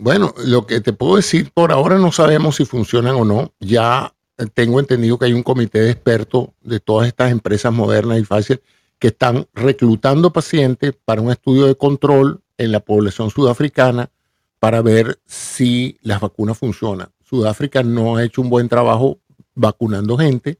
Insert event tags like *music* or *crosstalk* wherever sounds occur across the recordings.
Bueno, lo que te puedo decir, por ahora no sabemos si funcionan o no. Ya tengo entendido que hay un comité de expertos de todas estas empresas modernas y Pfizer que están reclutando pacientes para un estudio de control en la población sudafricana para ver si las vacunas funcionan. Sudáfrica no ha hecho un buen trabajo vacunando gente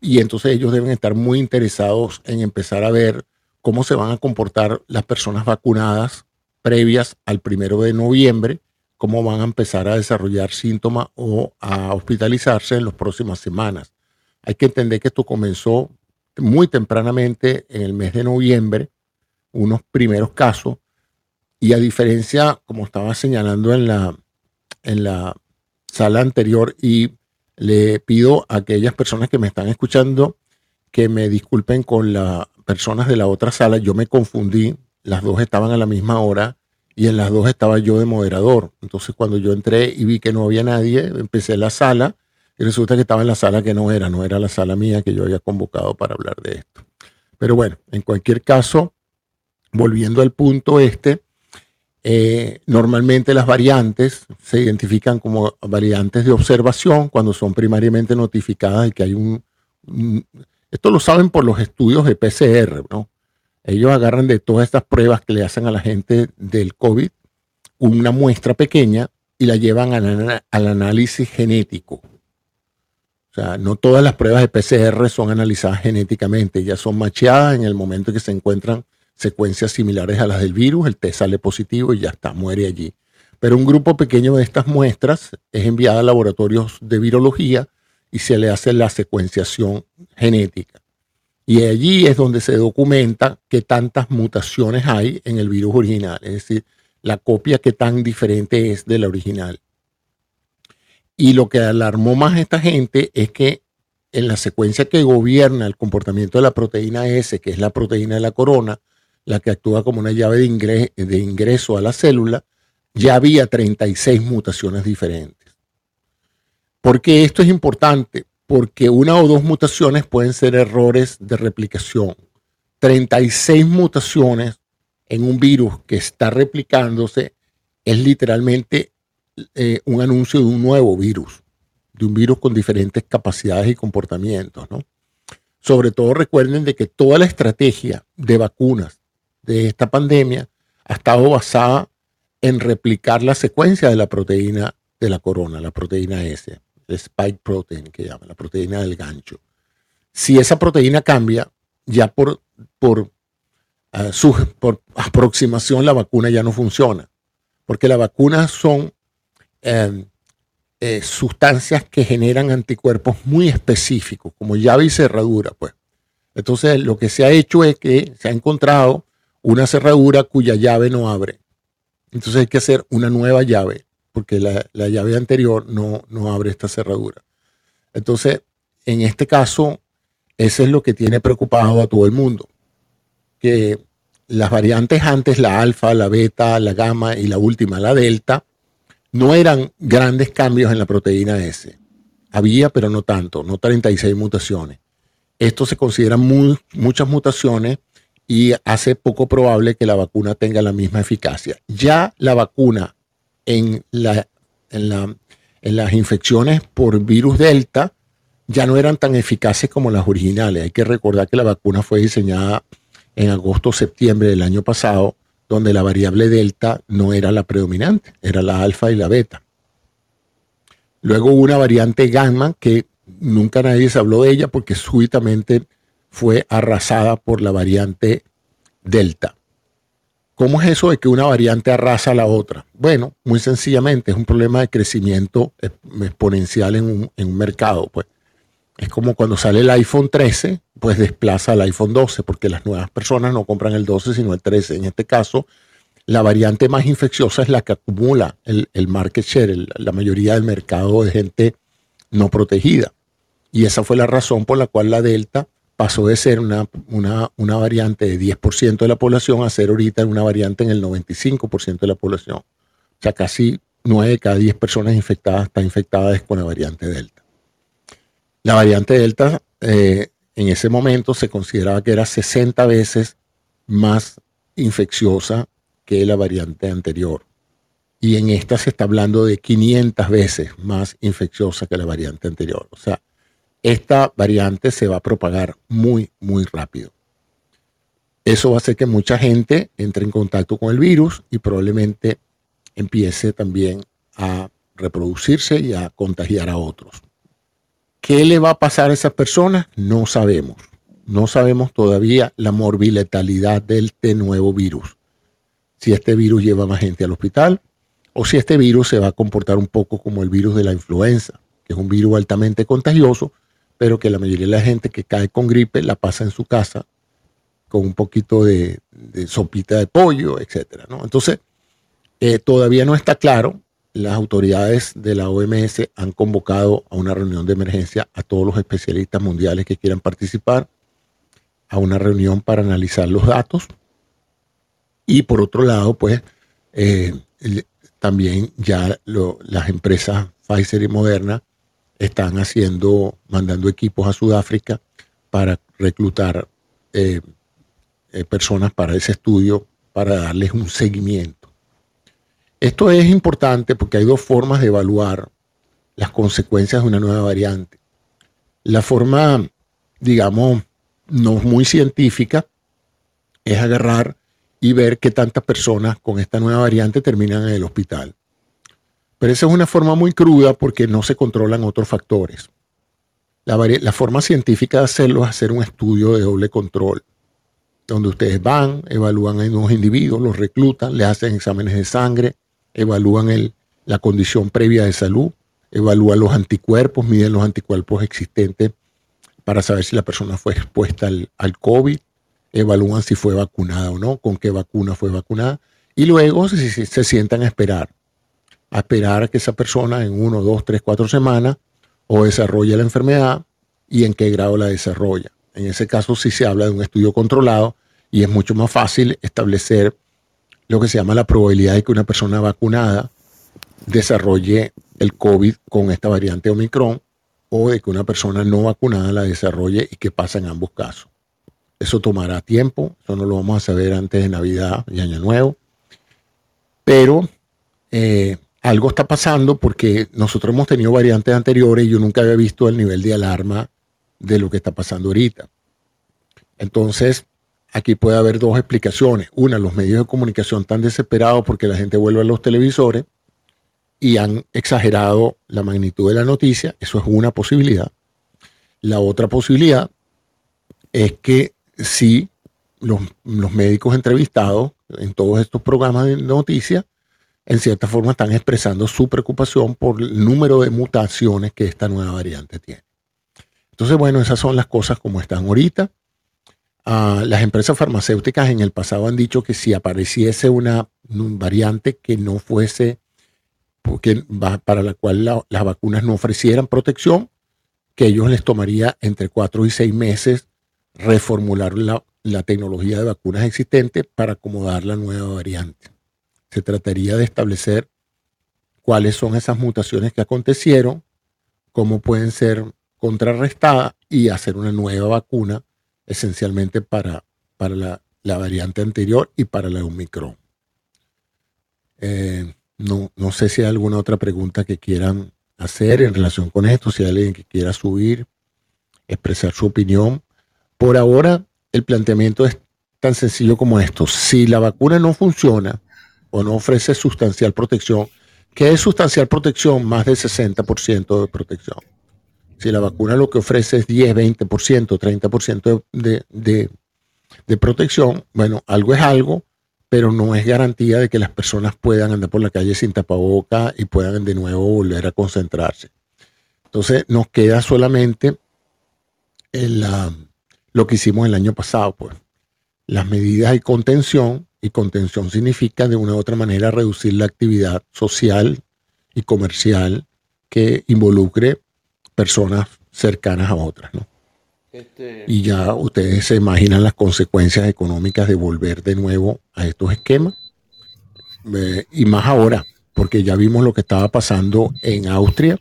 y entonces ellos deben estar muy interesados en empezar a ver cómo se van a comportar las personas vacunadas previas al primero de noviembre, cómo van a empezar a desarrollar síntomas o a hospitalizarse en las próximas semanas. Hay que entender que esto comenzó muy tempranamente en el mes de noviembre, unos primeros casos, y a diferencia, como estaba señalando en la, en la sala anterior, y le pido a aquellas personas que me están escuchando que me disculpen con las personas de la otra sala, yo me confundí, las dos estaban a la misma hora y en las dos estaba yo de moderador. Entonces cuando yo entré y vi que no había nadie, empecé la sala y resulta que estaba en la sala que no era, no era la sala mía que yo había convocado para hablar de esto. Pero bueno, en cualquier caso, volviendo al punto este, eh, normalmente las variantes se identifican como variantes de observación cuando son primariamente notificadas y que hay un, un esto lo saben por los estudios de PCR, ¿no? Ellos agarran de todas estas pruebas que le hacen a la gente del COVID una muestra pequeña y la llevan al, análisis genético. O sea, no todas las pruebas de PCR son analizadas genéticamente, ya son macheadas en el momento en que se encuentran secuencias similares a las del virus, el test sale positivo y ya está, muere allí. Pero un grupo pequeño de estas muestras es enviada a laboratorios de virología y se le hace la secuenciación genética. Y allí es donde se documenta qué tantas mutaciones hay en el virus original, es decir, la copia que tan diferente es de la original. Y lo que alarmó más a esta gente es que en la secuencia que gobierna el comportamiento de la proteína S, que es la proteína de la corona, la que actúa como una llave de ingreso, de ingreso a la célula, ya había 36 mutaciones diferentes. ¿Por qué esto es importante? Porque una o dos mutaciones pueden ser errores de replicación. 36 mutaciones en un virus que está replicándose es literalmente eh, un anuncio de un nuevo virus, de un virus con diferentes capacidades y comportamientos. Sobre todo recuerden de que toda la estrategia de vacunas de esta pandemia ha estado basada en replicar la secuencia de la proteína de la corona, la proteína S spike protein que llama, la proteína del gancho. Si esa proteína cambia, ya por, por, ah, por aproximación la vacuna ya no funciona, porque las vacunas son em, eh, sustancias que generan anticuerpos muy específicos, como llave y cerradura, pues. Entonces, lo que se ha hecho es que se ha encontrado una cerradura cuya llave no abre. Entonces hay que hacer una nueva llave porque la, llave anterior no, no abre esta cerradura. Entonces, en este caso, eso es lo que tiene preocupado a todo el mundo, que las variantes antes, la alfa, la beta, la gamma y la última, la delta, no eran grandes cambios en la proteína S. Había, pero no tanto, no 36 mutaciones. Esto se consideran muchas mutaciones y hace poco probable que la vacuna tenga la misma eficacia. Ya la vacuna en, la, en, la, en las infecciones por virus delta ya no eran tan eficaces como las originales. Hay que recordar que la vacuna fue diseñada en agosto septiembre del año pasado, donde la variable delta no era la predominante, era la alfa y la beta. Luego hubo una variante gamma que nunca nadie se habló de ella porque súbitamente fue arrasada por la variante delta. ¿Cómo es eso de que una variante arrasa a la otra? Bueno, muy sencillamente es un problema de crecimiento exponencial en un, mercado. Pues. Es como cuando sale el iPhone 13, pues desplaza al iPhone 12, porque las nuevas personas no compran el 12, sino el 13. En este caso, la variante más infecciosa es la que acumula el, market share, la mayoría del mercado de gente no protegida. Y esa fue la razón por la cual la Delta pasó de ser una, una, variante de 10% de la población a ser ahorita una variante en el 95% de la población. O sea, casi 9 de cada 10 personas infectadas están infectadas con la variante Delta. La variante Delta eh, en ese momento se consideraba que era 60 veces más infecciosa que la variante anterior. y en esta se está hablando de 500 veces más infecciosa que la variante anterior. O sea, esta variante se va a propagar muy, muy rápido. Eso va a hacer que mucha gente entre en contacto con el virus y probablemente empiece también a reproducirse y a contagiar a otros. ¿Qué le va a pasar a esas personas? No sabemos. No sabemos todavía la morbiletalidad de este nuevo virus. Si este virus lleva más gente al hospital o si este virus se va a comportar un poco como el virus de la influenza, que es un virus altamente contagioso, pero que la mayoría de la gente que cae con gripe la pasa en su casa con un poquito de, sopita de pollo, etc. Entonces, eh, todavía no está claro. Las autoridades de la OMS han convocado a una reunión de emergencia a todos los especialistas mundiales que quieran participar, a una reunión para analizar los datos. Y por otro lado, pues eh, también ya las empresas Pfizer y Moderna están haciendo, mandando equipos a Sudáfrica para reclutar eh, personas para ese estudio, para darles un seguimiento esto es importante porque hay dos formas de evaluar las consecuencias de una nueva variante. La forma, digamos, no muy científica es agarrar y ver qué tantas personas con esta nueva variante terminan en el hospital. Pero esa es una forma muy cruda porque no se controlan otros factores. La, forma científica de hacerlo es hacer un estudio de doble control, donde ustedes van, evalúan a unos individuos, los reclutan, les hacen exámenes de sangre, evalúan la condición previa de salud, evalúan los anticuerpos, miden los anticuerpos existentes para saber si la persona fue expuesta al, COVID, evalúan si fue vacunada o no, con qué vacuna fue vacunada, y luego se, sientan a esperar, a esperar a que esa persona en uno, dos, tres, cuatro semanas o desarrolle la enfermedad y en qué grado la desarrolla. En ese caso sí se habla de un estudio controlado y es mucho más fácil establecer lo que se llama la probabilidad de que una persona vacunada desarrolle el COVID con esta variante Omicron o de que una persona no vacunada la desarrolle y que pasa en ambos casos. Eso tomará tiempo, eso no lo vamos a saber antes de Navidad y Año Nuevo, pero eh, algo está pasando porque nosotros hemos tenido variantes anteriores y yo nunca había visto el nivel de alarma de lo que está pasando ahorita. Entonces, Aquí puede haber dos explicaciones. Una, los medios de comunicación están desesperados porque la gente vuelve a los televisores y han exagerado la magnitud de la noticia. Eso es una posibilidad. La otra posibilidad es que si los, los médicos entrevistados en todos estos programas de noticias, en cierta forma están expresando su preocupación por el número de mutaciones que esta nueva variante tiene. Entonces, bueno, esas son las cosas como están ahorita. Ah, las empresas farmacéuticas en el pasado han dicho que si apareciese una, variante que no fuese, porque, para la cual las vacunas no ofrecieran protección, que ellos les tomaría entre cuatro y seis meses reformular la, la tecnología de vacunas existente para acomodar la nueva variante. Se trataría de establecer cuáles son esas mutaciones que acontecieron, cómo pueden ser contrarrestadas y hacer una nueva vacuna esencialmente para, para la, variante anterior y para la Omicron. Eh, no, no sé si hay alguna otra pregunta que quieran hacer en relación con esto, si hay alguien que quiera subir, expresar su opinión. Por ahora, el planteamiento es tan sencillo como esto. Si la vacuna no funciona o no ofrece sustancial protección, ¿qué es sustancial protección? Más del 60% de protección. Si la vacuna lo que ofrece es 10, 20%, 30% de, de, de protección, bueno, algo es algo, pero no es garantía de que las personas puedan andar por la calle sin tapaboca y puedan de nuevo volver a concentrarse. Entonces nos queda solamente lo que hicimos el año pasado, pues. Las medidas de contención, y contención significa de una u otra manera reducir la actividad social y comercial que involucre personas cercanas a otras, ¿no? Este, y ya ustedes se imaginan las consecuencias económicas de volver de nuevo a estos esquemas. y más ahora, porque ya vimos lo que estaba pasando en Austria,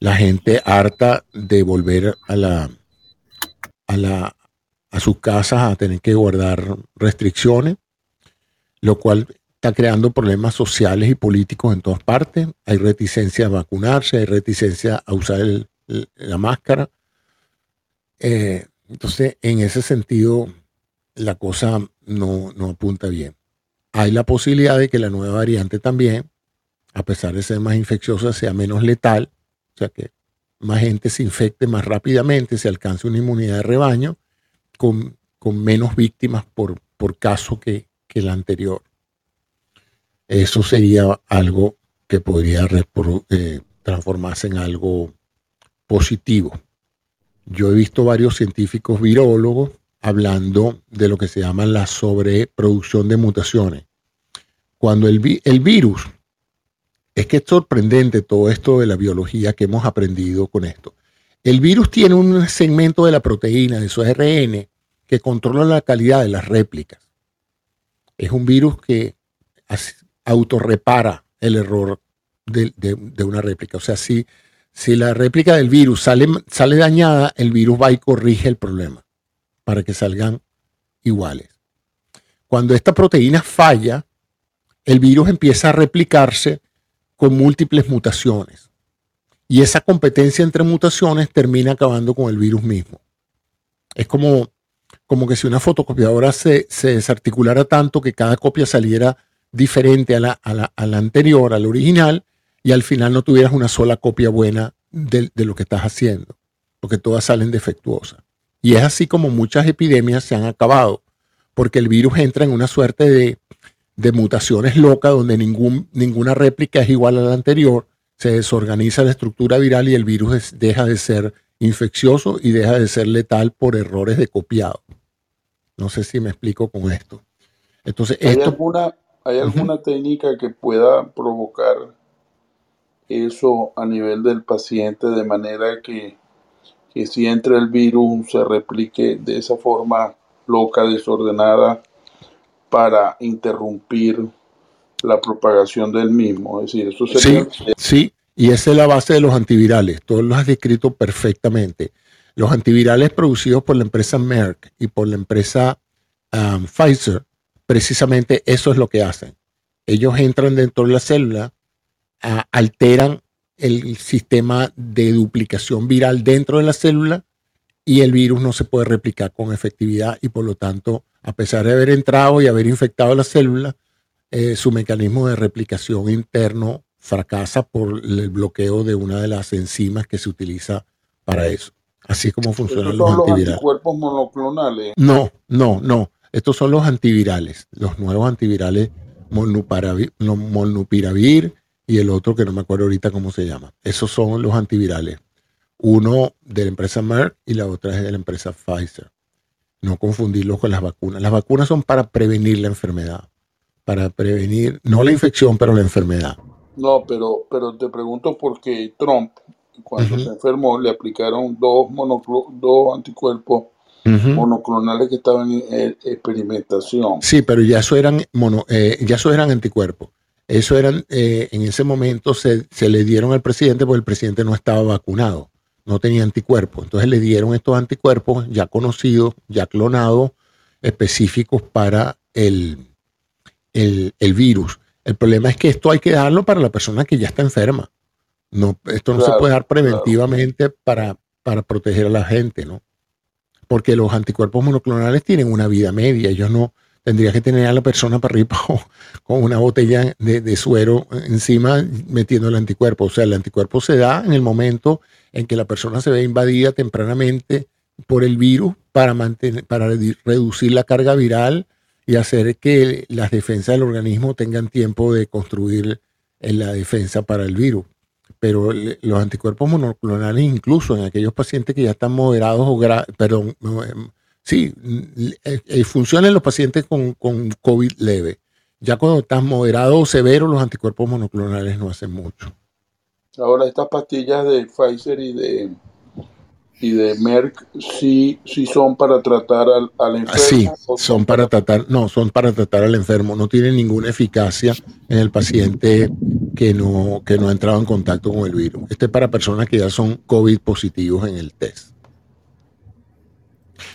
la gente harta de volver a la a la a sus casas a tener que guardar restricciones, lo cual está creando problemas sociales y políticos en todas partes. Hay reticencia a vacunarse, hay reticencia a usar la máscara. Eh, entonces, en ese sentido, la cosa no, no apunta bien. Hay la posibilidad de que la nueva variante también, a pesar de ser más infecciosa, sea menos letal, o sea que más gente se infecte más rápidamente, se alcance una inmunidad de rebaño con, menos víctimas por, por caso que, que la anterior. Eso sería algo que podría eh, transformarse en algo positivo. Yo he visto varios científicos virólogos hablando de lo que se llama la sobreproducción de mutaciones. Cuando el, el virus, es que es sorprendente todo esto de la biología que hemos aprendido con esto. El virus tiene un segmento de la proteína, de su ARN, que controla la calidad de las réplicas. Es un virus que autorrepara el error de, una réplica. O sea, si, si la réplica del virus sale, sale dañada, el virus va y corrige el problema para que salgan iguales. Cuando esta proteína falla, el virus empieza a replicarse con múltiples mutaciones. Y esa competencia entre mutaciones termina acabando con el virus mismo. Es como, como que si una fotocopiadora se, se desarticulara tanto que cada copia saliera diferente a la, anterior, al original, y al final no tuvieras una sola copia buena de, lo que estás haciendo, porque todas salen defectuosas. Y es así como muchas epidemias se han acabado, porque el virus entra en una suerte de, mutaciones locas donde ninguna réplica es igual a la anterior, se desorganiza la estructura viral y el virus deja de ser infeccioso y deja de ser letal por errores de copiado. No sé si me explico con esto. Entonces, esto, ¿Hay alguna técnica que pueda provocar eso a nivel del paciente de manera que, si entra el virus se replique de esa forma loca, desordenada, para interrumpir la propagación del mismo? Es decir, eso sería... Sí, sí, y esa es la base de los antivirales. Tú lo has descrito perfectamente. Los antivirales producidos por la empresa Merck y por la empresa um, Pfizer precisamente eso es lo que hacen. Ellos entran dentro de la célula, alteran el sistema de duplicación viral dentro de la célula y el virus no se puede replicar con efectividad y por lo tanto, a pesar de haber entrado y haber infectado la célula, eh, su mecanismo de replicación interno fracasa por el bloqueo de una de las enzimas que se utiliza para eso. Así es como funcionan los antivirales. Los anticuerpos monoclonales? No, no, no. Estos son los antivirales, los nuevos antivirales molnupiravir y el otro que no me acuerdo ahorita cómo se llama. Esos son los antivirales. Uno de la empresa Merck y la otra es de la empresa Pfizer. No confundirlos con las vacunas. Las vacunas son para prevenir la enfermedad, para prevenir, no la infección, pero la enfermedad. No, pero, pero te pregunto porque Trump, cuando se enfermó, le aplicaron dos, dos anticuerpos monoclonales que estaban en experimentación. Sí, pero ya eso eran, mono, eh, ya eso eran anticuerpos. Eso eran, eh, en ese momento se, le dieron al presidente porque el presidente no estaba vacunado, no tenía anticuerpos. Entonces le dieron estos anticuerpos ya conocidos, ya clonados, específicos para el, el, virus. El problema es que esto hay que darlo para la persona que ya está enferma. No, esto no se puede dar preventivamente para, para proteger a la gente, ¿no? porque los anticuerpos monoclonales tienen una vida media. Ellos no tendría que tener a la persona para arriba *laughs* con una botella de, suero encima metiendo el anticuerpo. O sea, el anticuerpo se da en el momento en que la persona se ve invadida tempranamente por el virus para, mantener, para reducir la carga viral y hacer que las defensas del organismo tengan tiempo de construir la defensa para el virus pero los anticuerpos monoclonales, incluso en aquellos pacientes que ya están moderados o perdón, em, sí, eh, eh, funcionan los pacientes con, con, COVID leve. Ya cuando estás moderado o severo, los anticuerpos monoclonales no hacen mucho. Ahora, estas pastillas de Pfizer y de y de Merck sí, sí son para tratar al, al enfermo. Sí, son para tratar, no, son para tratar al enfermo. No tienen ninguna eficacia en el paciente que no, que no ha entrado en contacto con el virus. Este es para personas que ya son COVID positivos en el test.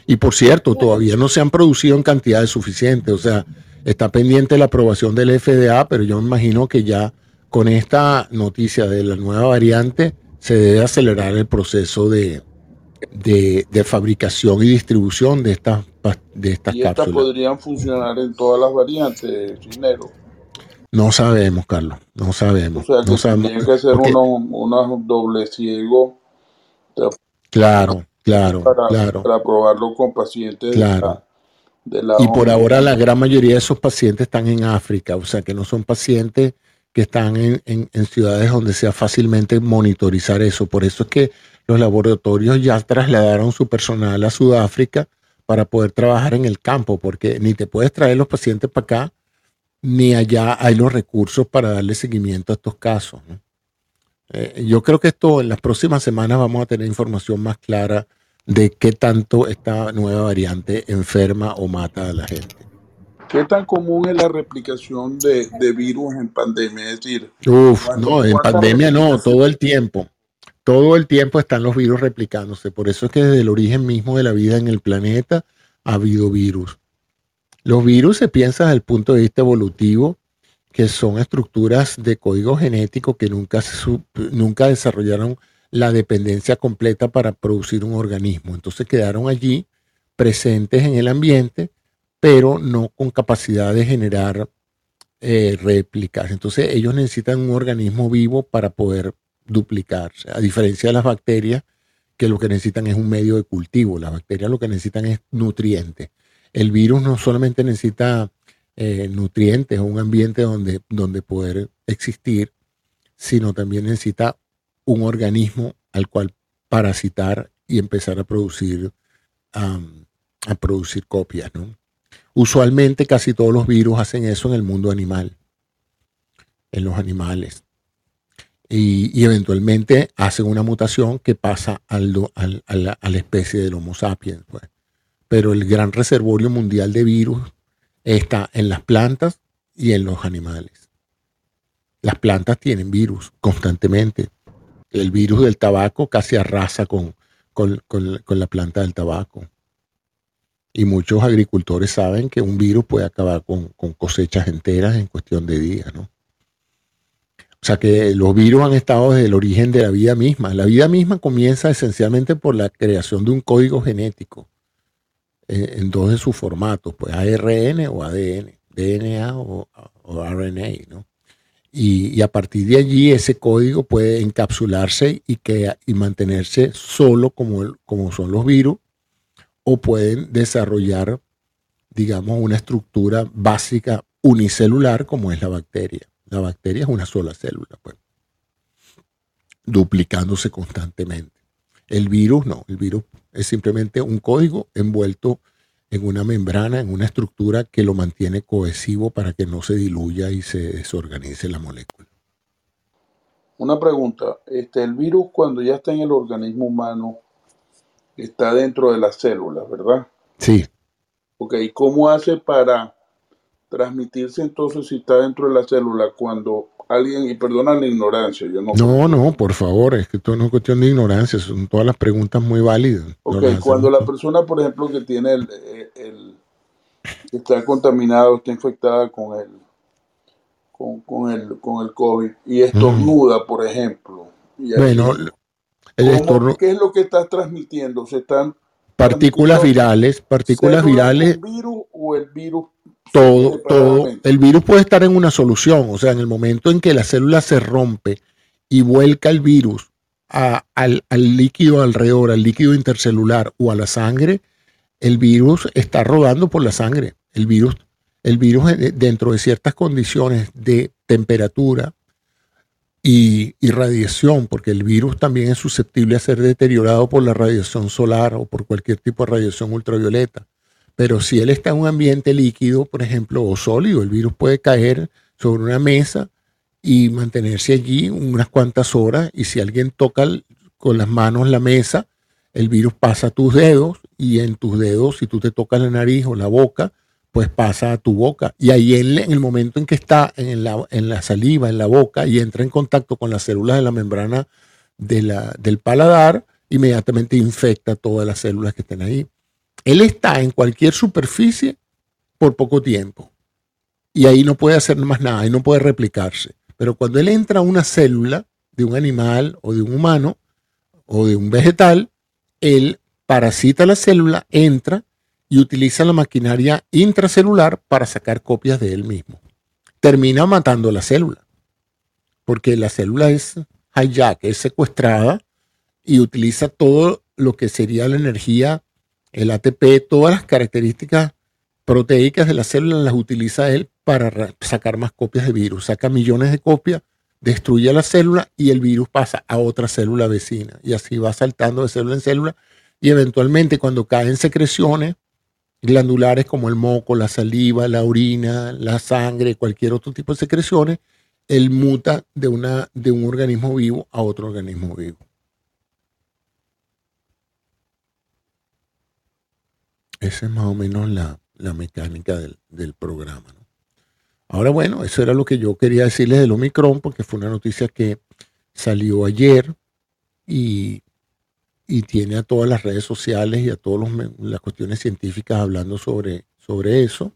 Y por cierto, todavía no se han producido en cantidades suficientes. O sea, está pendiente la aprobación del FDA, pero yo me imagino que ya con esta noticia de la nueva variante se debe acelerar el proceso de, de, fabricación y distribución de estas, de estas ¿Y estas podrían funcionar en todas las variantes, dinero? No sabemos, Carlos, no sabemos. O sea, que no sabemos. Tiene que ser uno, doble ciego. Claro, claro, para, claro. Para probarlo con pacientes claro. y por ahora la gran mayoría de esos pacientes están en África, o sea que no son pacientes que están en, en, ciudades donde sea fácilmente monitorizar eso. Por eso es que los laboratorios ya trasladaron su personal a Sudáfrica para poder trabajar en el campo, porque ni te puedes traer los pacientes para acá, ni allá hay los recursos para darle seguimiento a estos casos. Eh, yo creo que esto en las próximas semanas vamos a tener información más clara de qué tanto esta nueva variante enferma o mata a la gente. ¿Qué tan común es la replicación de, virus en pandemia? Es decir, Uf, no, en pandemia no, todo el tiempo. Todo el tiempo están los virus replicándose. Por eso es que desde el origen mismo de la vida en el planeta ha habido virus. Los virus se piensa desde el punto de vista evolutivo que son estructuras de código genético que nunca, nunca desarrollaron la dependencia completa para producir un organismo. Entonces quedaron allí presentes en el ambiente, pero no con capacidad de generar eh, réplicas. Entonces ellos necesitan un organismo vivo para poder duplicarse, a diferencia de las bacterias, que lo que necesitan es un medio de cultivo. Las bacterias lo que necesitan es nutrientes. El virus no solamente necesita eh, nutrientes o un ambiente donde, donde poder existir, sino también necesita un organismo al cual parasitar y empezar a producir, a producir copias. Usualmente casi todos los virus hacen eso en el mundo animal, en los animales y, eventualmente hacen una mutación que pasa al, a, la, especie del Homo sapiens. Pues. Pero el gran reservorio mundial de virus está en las plantas y en los animales. Las plantas tienen virus constantemente. El virus del tabaco casi arrasa con, con, la planta del tabaco. Y muchos agricultores saben que un virus puede acabar con, con cosechas enteras en cuestión de días, ¿no? O sea que los virus han estado desde el origen de la vida misma. La vida misma comienza esencialmente por la creación de un código genético eh, en dos de sus formatos, pues ARN o ADN, DNA o, RNA, ¿no? Y, a partir de allí ese código puede encapsularse y, que, y mantenerse solo como, como son los virus o pueden desarrollar, digamos, una estructura básica unicelular como es la bacteria. La bacteria es una sola célula, pues, duplicándose constantemente. El virus no, el virus es simplemente un código envuelto en una membrana, en una estructura que lo mantiene cohesivo para que no se diluya y se desorganice la molécula. Una pregunta, este, el virus cuando ya está en el organismo humano está dentro de las células, ¿verdad? Sí. Ok, ¿cómo hace para transmitirse entonces si está dentro de la célula cuando alguien, y perdona la ignorancia, yo no... No, no, por favor, es que esto no es cuestión de ignorancia, son todas las preguntas muy válidas. Ok, cuando la persona, por ejemplo, que tiene el, el, está contaminado, está infectada con el, con, el, con el COVID y estornuda, por ejemplo. bueno, el ¿Qué es lo que está transmitiendo? Se están partículas virales, partículas virales. ¿El virus o el virus todo, todo. El virus puede estar en una solución, o sea, en el momento en que la célula se rompe y vuelca el virus al, líquido alrededor, al líquido intercelular o a la sangre, el virus está rodando por la sangre. El virus, el virus eh, dentro de ciertas condiciones de temperatura y, radiación, porque el virus también es susceptible a ser deteriorado por la radiación solar o por cualquier tipo de radiación ultravioleta. Pero si él está en un ambiente líquido, por ejemplo, o sólido, el virus puede caer sobre una mesa y mantenerse allí unas cuantas horas. Y si alguien toca con las manos la mesa, el virus pasa a tus dedos y en tus dedos, si tú te tocas la nariz o la boca, pues pasa a tu boca. Y ahí en, el momento en que está en la, en la, saliva, en la boca, y entra en contacto con las células de la membrana de del paladar, inmediatamente infecta todas las células que estén ahí. Él está en cualquier superficie por poco tiempo. y ahí no puede hacer más nada, y no puede replicarse. Pero cuando él entra a una célula de un animal o de un humano o de un vegetal, él parasita la célula, entra y utiliza la maquinaria intracelular para sacar copias de él mismo. Termina matando la célula, porque la célula es hijack, es secuestrada y utiliza todo lo que sería la energía, el ATP, todas las características proteicas de la célula las utiliza él para sacar más copias de virus. Saca millones de copias, destruye la célula y el virus pasa a otra célula vecina. Y así va saltando de célula en célula. Y eventualmente cuando caen secreciones glandulares como el moco, la saliva, la orina, la sangre, cualquier otro tipo de secreciones, él muta de, una, de un organismo vivo a otro organismo vivo. Esa es más o menos la, mecánica del, del programa. Ahora bueno, eso era lo que yo quería decirles del Omicron, porque fue una noticia que salió ayer y, tiene a todas las redes sociales y a todas las cuestiones científicas hablando sobre, sobre eso,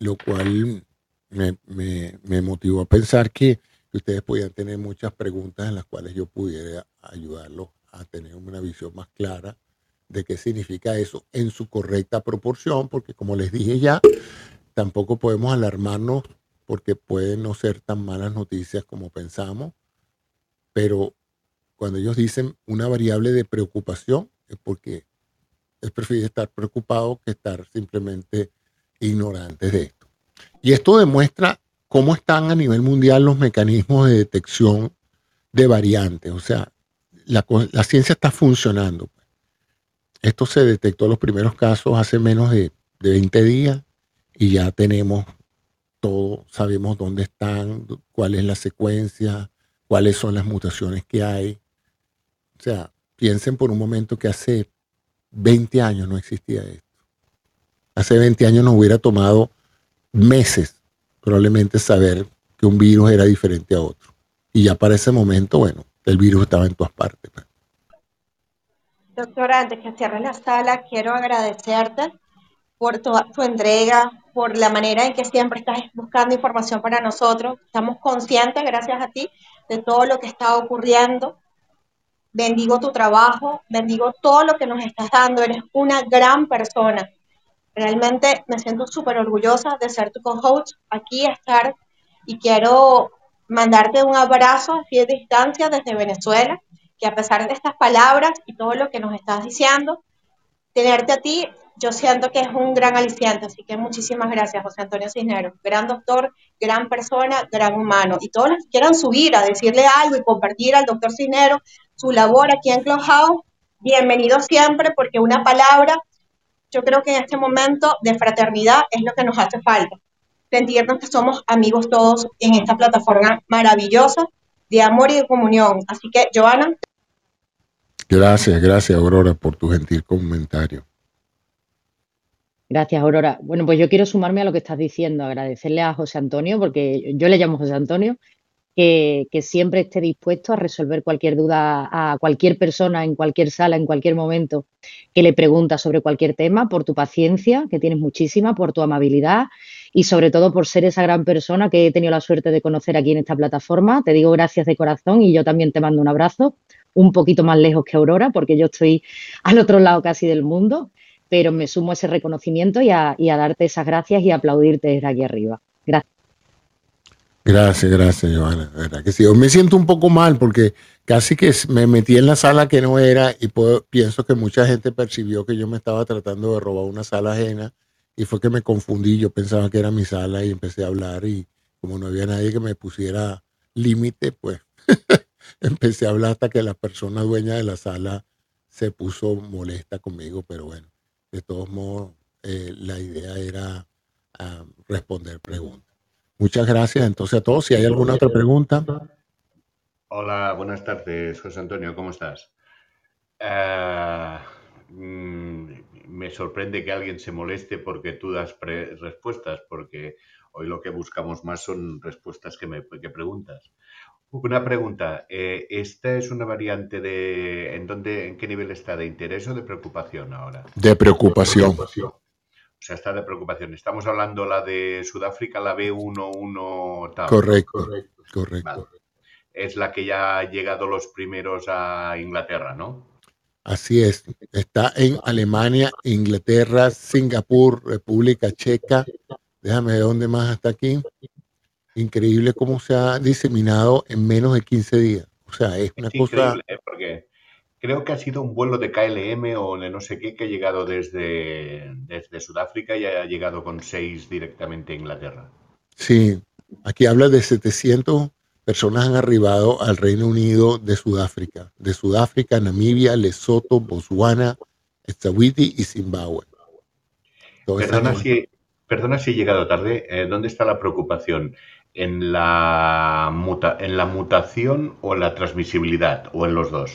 lo cual me, motivó a pensar que, ustedes podían tener muchas preguntas en las cuales yo pudiera ayudarlos a tener una visión más clara de qué significa eso en su correcta proporción, porque como les dije ya, tampoco podemos alarmarnos porque pueden no ser tan malas noticias como pensamos, pero cuando ellos dicen una variable de preocupación es porque es preferible estar preocupado que estar simplemente ignorantes de esto. Y esto demuestra cómo están a nivel mundial los mecanismos de detección de variantes. O sea, la, ciencia está funcionando. Esto se detectó los primeros casos hace menos de, de 20 días y ya tenemos todo, sabemos dónde están, cuál es la secuencia, cuáles son las mutaciones que hay. O sea, piensen por un momento que hace 20 años no existía esto. Hace 20 años nos hubiera tomado meses probablemente saber que un virus era diferente a otro. Y ya para ese momento, bueno, el virus estaba en todas partes. Doctora, antes que cierre la sala, quiero agradecerte por toda tu entrega, por la manera en que siempre estás buscando información para nosotros. Estamos conscientes, gracias a ti, de todo lo que está ocurriendo. Bendigo tu trabajo, bendigo todo lo que nos estás dando. Eres una gran persona. Realmente me siento súper orgullosa de ser tu co-host aquí, estar y quiero mandarte un abrazo a de distancia desde Venezuela, que a pesar de estas palabras y todo lo que nos estás diciendo, tenerte a ti yo siento que es un gran aliciente, así que muchísimas gracias, José Antonio Cisneros. Gran doctor, gran persona, gran humano. Y todos los que quieran subir a decirle algo y compartir al doctor Cisneros su labor aquí en Clubhouse, bienvenido siempre, porque una palabra, yo creo que en este momento de fraternidad es lo que nos hace falta. Sentirnos que somos amigos todos en esta plataforma maravillosa de amor y de comunión. Así que, Joana. Gracias, gracias, Aurora, por tu gentil comentario. Gracias, Aurora. Bueno, pues yo quiero sumarme a lo que estás diciendo, agradecerle a José Antonio, porque yo le llamo José Antonio, que, siempre esté dispuesto a resolver cualquier duda a cualquier persona en cualquier sala, en cualquier momento, que le pregunta sobre cualquier tema, por tu paciencia, que tienes muchísima, por tu amabilidad y sobre todo por ser esa gran persona que he tenido la suerte de conocer aquí en esta plataforma. Te digo gracias de corazón y yo también te mando un abrazo, un poquito más lejos que Aurora, porque yo estoy al otro lado casi del mundo pero me sumo a ese reconocimiento y a, darte esas gracias y aplaudirte desde aquí arriba. Gracias. Gracias, gracias, Joana. que sí. Yo me siento un poco mal porque casi que me metí en la sala que no era y pienso que mucha gente percibió que yo me estaba tratando de robar una sala ajena y fue que me confundí. Yo pensaba que era mi sala y empecé a hablar y como no había nadie que me pusiera límite, pues *laughs* empecé a hablar hasta que la persona dueña de la sala se puso molesta conmigo, pero bueno de todos modos, eh, la idea era ah, responder preguntas. Muchas gracias entonces a todos. Si hay alguna otra pregunta. Hola, buenas tardes, José Antonio, ¿cómo estás? Ah, mm, me sorprende que alguien se moleste porque tú das respuestas, porque hoy lo que buscamos más son respuestas que, me, que preguntas. Una pregunta, eh, ¿esta es una variante de en dónde, en qué nivel está de interés o de preocupación ahora? De preocupación. O sea, está de preocupación. Estamos hablando la de Sudáfrica, la B11 tal. Correcto, correcto. Es la que ya ha llegado los primeros a Inglaterra, ¿no? Así es. Está en Alemania, Inglaterra, Singapur, República Checa. Déjame ver dónde más está aquí. Increíble cómo se ha diseminado en menos de 15 días. O sea, es una cosa. ¿eh? porque creo que ha sido un vuelo de KLM o de no sé qué que ha llegado desde, desde Sudáfrica y ha llegado con seis directamente a Inglaterra. Sí, aquí habla de 700 personas han arribado al Reino Unido de Sudáfrica, de Sudáfrica, Namibia, Lesoto, Botswana, Eswatini y Zimbabue. Perdona si, perdona si, he llegado tarde. Eh, ¿Dónde está la preocupación? ¿En la, ¿En la mutación o la transmisibilidad? ¿O en los dos?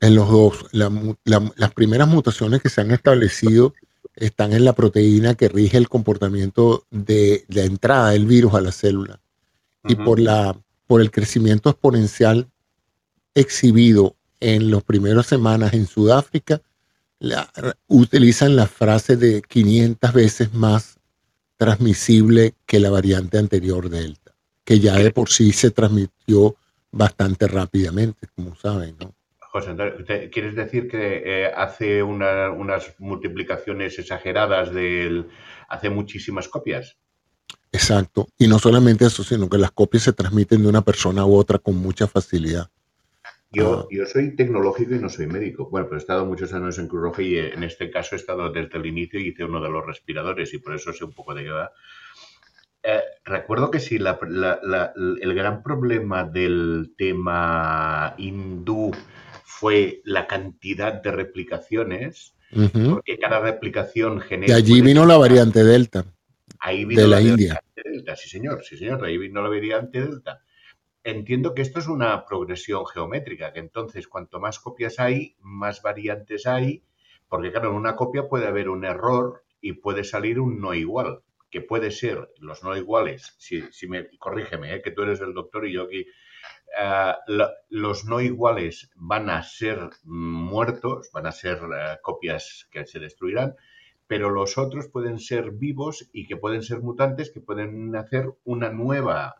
En los dos. las primeras mutaciones que se han establecido están en la proteína que rige el comportamiento de la entrada del virus a la célula. Y por, la, por el crecimiento exponencial exhibido en las primeras semanas en Sudáfrica, utilizan la frase de 500 veces más transmisible que la variante anterior Delta que ya de por sí se transmitió bastante rápidamente, como saben, ¿no? José ¿quieres decir que eh, hace unas multiplicaciones exageradas del hace muchísimas copias? Exacto. Y no solamente eso, sino que las copias se transmiten de una persona u otra con mucha facilidad. Yo, ah. yo soy tecnológico y no soy médico. Bueno, pero he estado muchos años en Cruz Roja y eh, en este caso he estado desde el inicio y hice uno de los respiradores y por eso sé un poco de qué va. Eh, recuerdo que sí, el gran problema del tema hindú fue la cantidad de replicaciones, porque cada replicación genera... Y allí vino la variante Delta. Ahí vino de la, India. Delta, sí señor, sí señor, ahí vino la variante Delta. Entiendo que esto es una progresión geométrica, que entonces cuanto más copias hay, más variantes hay, porque claro, en una copia puede haber un error y puede salir un no igual que puede ser los no iguales, si, si me corrígeme, eh, que tú eres el doctor y yo aquí, eh, los no iguales van a ser muertos, van a ser eh, copias que se destruirán, pero los otros pueden ser vivos y que pueden ser mutantes, que pueden hacer una nueva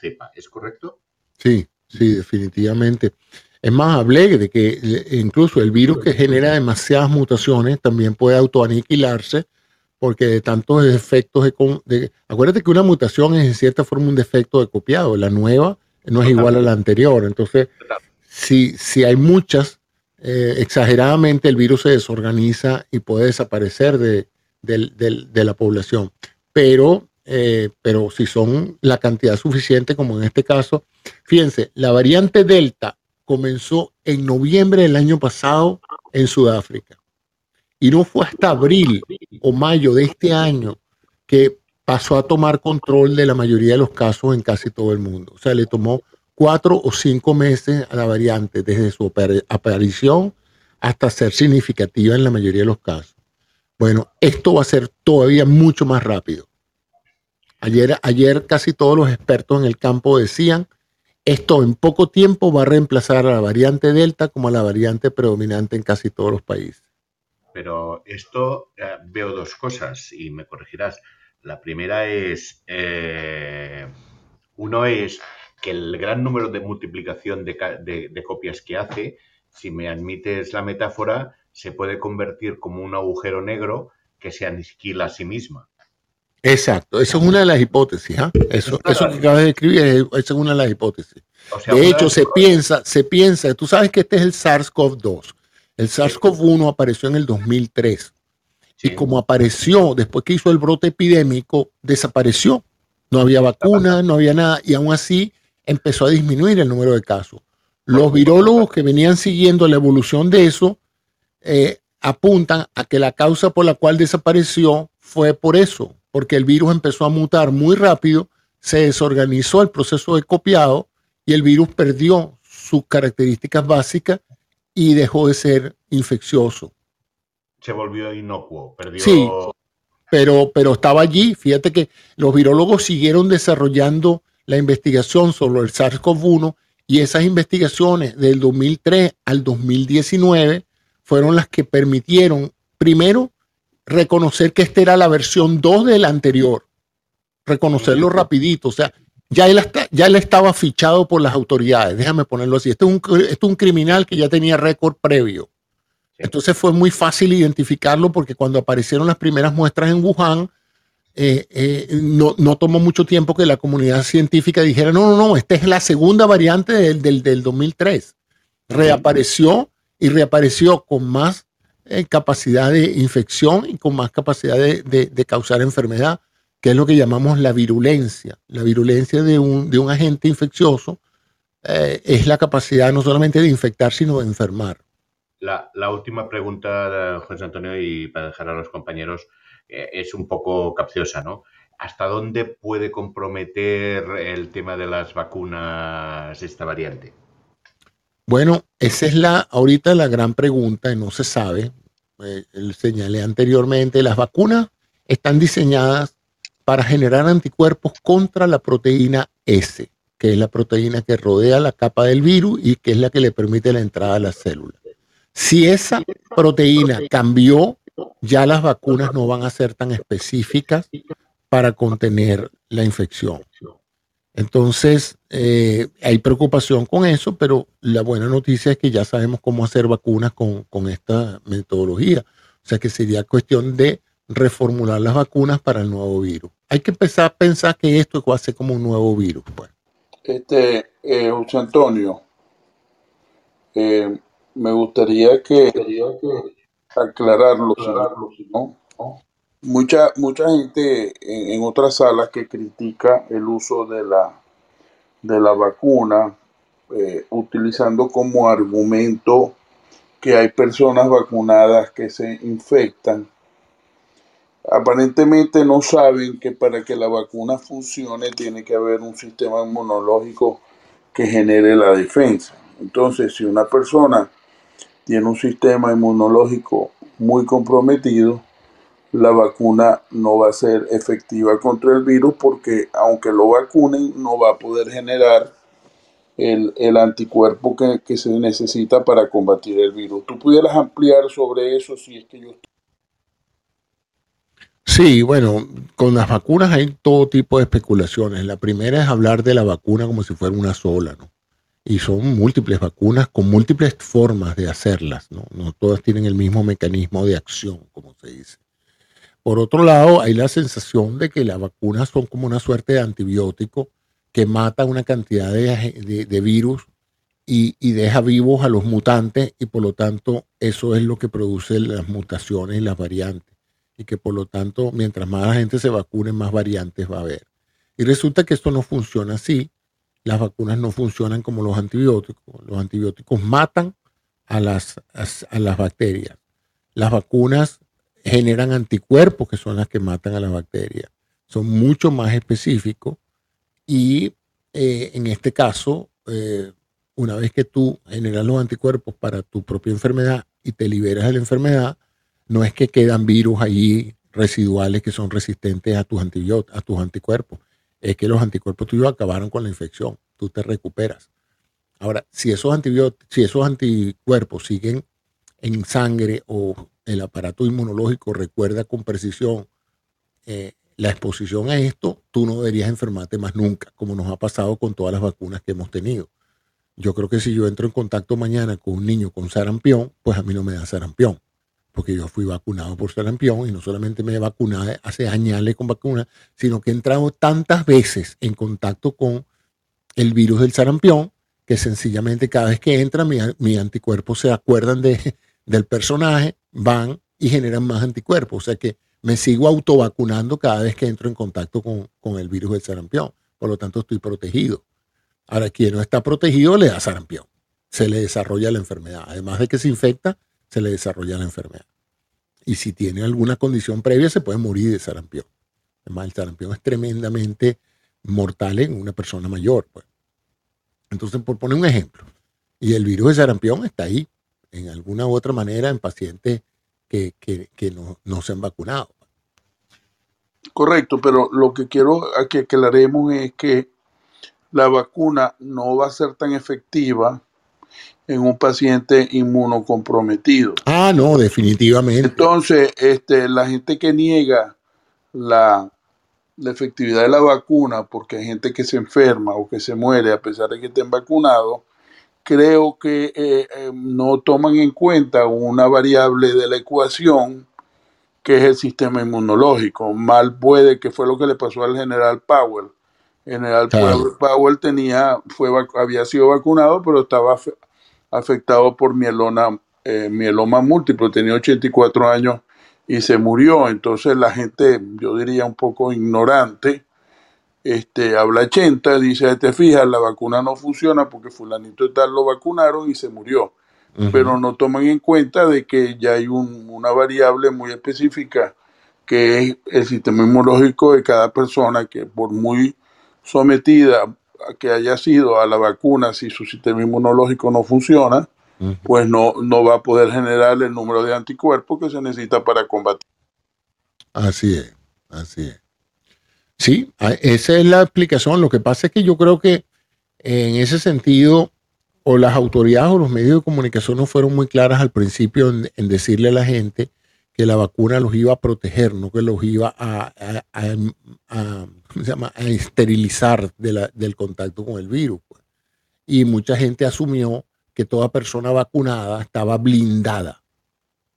cepa, ¿es correcto? Sí, sí, definitivamente. Es más, hablé de que incluso el virus que genera demasiadas mutaciones también puede autoaniquilarse porque de tantos efectos de, acuérdate que una mutación es en cierta forma un defecto de copiado, la nueva no es igual a la anterior, entonces si, si hay muchas, eh, exageradamente el virus se desorganiza y puede desaparecer de, la población, pero, eh, pero si son la cantidad suficiente como en este caso, fíjense, la variante Delta comenzó en noviembre del año pasado en Sudáfrica y no fue hasta abril o mayo de este año que pasó a tomar control de la mayoría de los casos en casi todo el mundo. O sea, le tomó cuatro o cinco meses a la variante desde su aparición hasta ser significativa en la mayoría de los casos. Bueno, esto va a ser todavía mucho más rápido. Ayer, ayer casi todos los expertos en el campo decían, esto en poco tiempo va a reemplazar a la variante Delta como a la variante predominante en casi todos los países pero esto eh, veo dos cosas y me corregirás. La primera es, eh, uno es que el gran número de multiplicación de, copias que hace, si me admites la metáfora, se puede convertir como un agujero negro que se aniquila a sí misma. Exacto, esa es una de las hipótesis. ¿ah? Eso, eso que acabas de escribir, esa es una de las hipótesis. de hecho, se piensa, se piensa, tú sabes que este es el SARS-CoV-2. El SARS-CoV-1 apareció en el 2003 y como apareció después que hizo el brote epidémico, desapareció. No había vacuna, no había nada y aún así empezó a disminuir el número de casos. Los virólogos que venían siguiendo la evolución de eso eh, apuntan a que la causa por la cual desapareció fue por eso, porque el virus empezó a mutar muy rápido, se desorganizó el proceso de copiado y el virus perdió sus características básicas y dejó de ser infeccioso. Se volvió inocuo, perdió... Sí, pero, pero estaba allí. Fíjate que los virólogos siguieron desarrollando la investigación sobre el SARS-CoV-1 y esas investigaciones del 2003 al 2019 fueron las que permitieron, primero, reconocer que esta era la versión 2 del anterior, reconocerlo rapidito, o sea, ya él, ya él estaba fichado por las autoridades, déjame ponerlo así, este es un, este es un criminal que ya tenía récord previo. Entonces fue muy fácil identificarlo porque cuando aparecieron las primeras muestras en Wuhan, eh, eh, no, no, tomó mucho tiempo que la comunidad científica dijera, no, no, no, esta es la segunda variante del, del, del 2003. Reapareció y reapareció con más eh, capacidad de infección y con más capacidad de, de, causar enfermedad, que es lo que llamamos la virulencia. La virulencia de un, de un agente infeccioso es la capacidad no solamente de infectar, sino de enfermar. La, la última pregunta, José Antonio, y para dejar a los compañeros, eh, es un poco capciosa, ¿no? ¿Hasta dónde puede comprometer el tema de las vacunas esta variante? Bueno, esa es la ahorita la gran pregunta y no se sabe. Eh, señalé anteriormente, las vacunas están diseñadas para generar anticuerpos contra la proteína S, que es la proteína que rodea la capa del virus y que es la que le permite la entrada a las células. Si esa proteína cambió ya las vacunas no van a ser tan específicas para contener la infección. Entonces, eh, hay preocupación con eso, pero la buena noticia es que ya sabemos cómo hacer vacunas con, con, esta metodología. O sea que sería cuestión de reformular las vacunas para el nuevo virus. Hay que empezar a pensar que esto va a ser como un nuevo virus. Pues. Este, eh, José Antonio, eh, me gustaría que, aclararlo, ¿no? Mucha, mucha gente en, otras salas que critica el uso de la, de la vacuna, eh, utilizando como argumento que hay personas vacunadas que se infectan. Aparentemente no saben que para que la vacuna funcione tiene que haber un sistema inmunológico que genere la defensa. Entonces, si una persona tiene un sistema inmunológico muy comprometido, la vacuna no va a ser efectiva contra el virus porque aunque lo vacunen no va a poder generar el, anticuerpo que, que, se necesita para combatir el virus. ¿Tú pudieras ampliar sobre eso si es que yo... Sí, bueno, con las vacunas hay todo tipo de especulaciones. La primera es hablar de la vacuna como si fuera una sola, ¿no? y son múltiples vacunas con múltiples formas de hacerlas, ¿no? no todas tienen el mismo mecanismo de acción, como se dice. Por otro lado, hay la sensación de que las vacunas son como una suerte de antibiótico que mata una cantidad de, virus y, deja vivos a los mutantes y por lo tanto eso es lo que produce las mutaciones y las variantes. Y que por lo tanto, mientras más gente se vacune, más variantes va a haber. Y resulta que esto no funciona así las vacunas no funcionan como los antibióticos. Los antibióticos matan a las, a, las bacterias. Las vacunas generan anticuerpos que son las que matan a las bacterias. Son mucho más específicos y eh, en este caso, eh, una vez que tú generas los anticuerpos para tu propia enfermedad y te liberas de la enfermedad, no es que quedan virus allí residuales que son resistentes a tus, antibióticos, a tus anticuerpos es que los anticuerpos tuyos acabaron con la infección, tú te recuperas. Ahora, si esos, antibióticos, si esos anticuerpos siguen en sangre o el aparato inmunológico recuerda con precisión eh, la exposición a esto, tú no deberías enfermarte más nunca, como nos ha pasado con todas las vacunas que hemos tenido. Yo creo que si yo entro en contacto mañana con un niño con sarampión, pues a mí no me da sarampión porque yo fui vacunado por sarampión y no solamente me he vacunado hace años con vacuna, sino que he entrado tantas veces en contacto con el virus del sarampión que sencillamente cada vez que entra mi, anticuerpos se acuerdan de, del personaje, van y generan más anticuerpos. O sea que me sigo autovacunando cada vez que entro en contacto con, con el virus del sarampión. Por lo tanto, estoy protegido. Ahora, quien no está protegido le da sarampión. Se le desarrolla la enfermedad. Además de que se infecta, se le desarrolla la enfermedad. Y si tiene alguna condición previa, se puede morir de sarampión. Además, el sarampión es tremendamente mortal en una persona mayor. Pues. Entonces, por poner un ejemplo, y el virus de sarampión está ahí, en alguna u otra manera, en pacientes que, no, no, se han vacunado. Correcto, pero lo que quiero que aclaremos es que la vacuna no va a ser tan efectiva en un paciente inmunocomprometido. Ah, no, definitivamente. Entonces, este, la gente que niega la, la efectividad de la vacuna porque hay gente que se enferma o que se muere a pesar de que estén vacunados, creo que eh, eh, no toman en cuenta una variable de la ecuación que es el sistema inmunológico. Mal puede, que fue lo que le pasó al general Powell. General Powell tenía, fue, había sido vacunado, pero estaba afectado por mieloma, eh, mieloma múltiple, tenía 84 años y se murió. Entonces la gente, yo diría un poco ignorante, este, habla 80, dice, te fijas, la vacuna no funciona porque fulanito tal lo vacunaron y se murió. Pero no toman en cuenta de que ya hay una variable muy específica que es el sistema inmunológico de cada persona que por muy sometida que haya sido a la vacuna, si su sistema inmunológico no funciona, pues no, no va a poder generar el número de anticuerpos que se necesita para combatir. Así es, así es. Sí, esa es la explicación. Lo que pasa es que yo creo que en ese sentido, o las autoridades o los medios de comunicación no fueron muy claras al principio en, decirle a la gente que la vacuna los iba a proteger, no que los iba a, esterilizar del contacto con el virus. Pues. Y mucha gente asumió que toda persona vacunada estaba blindada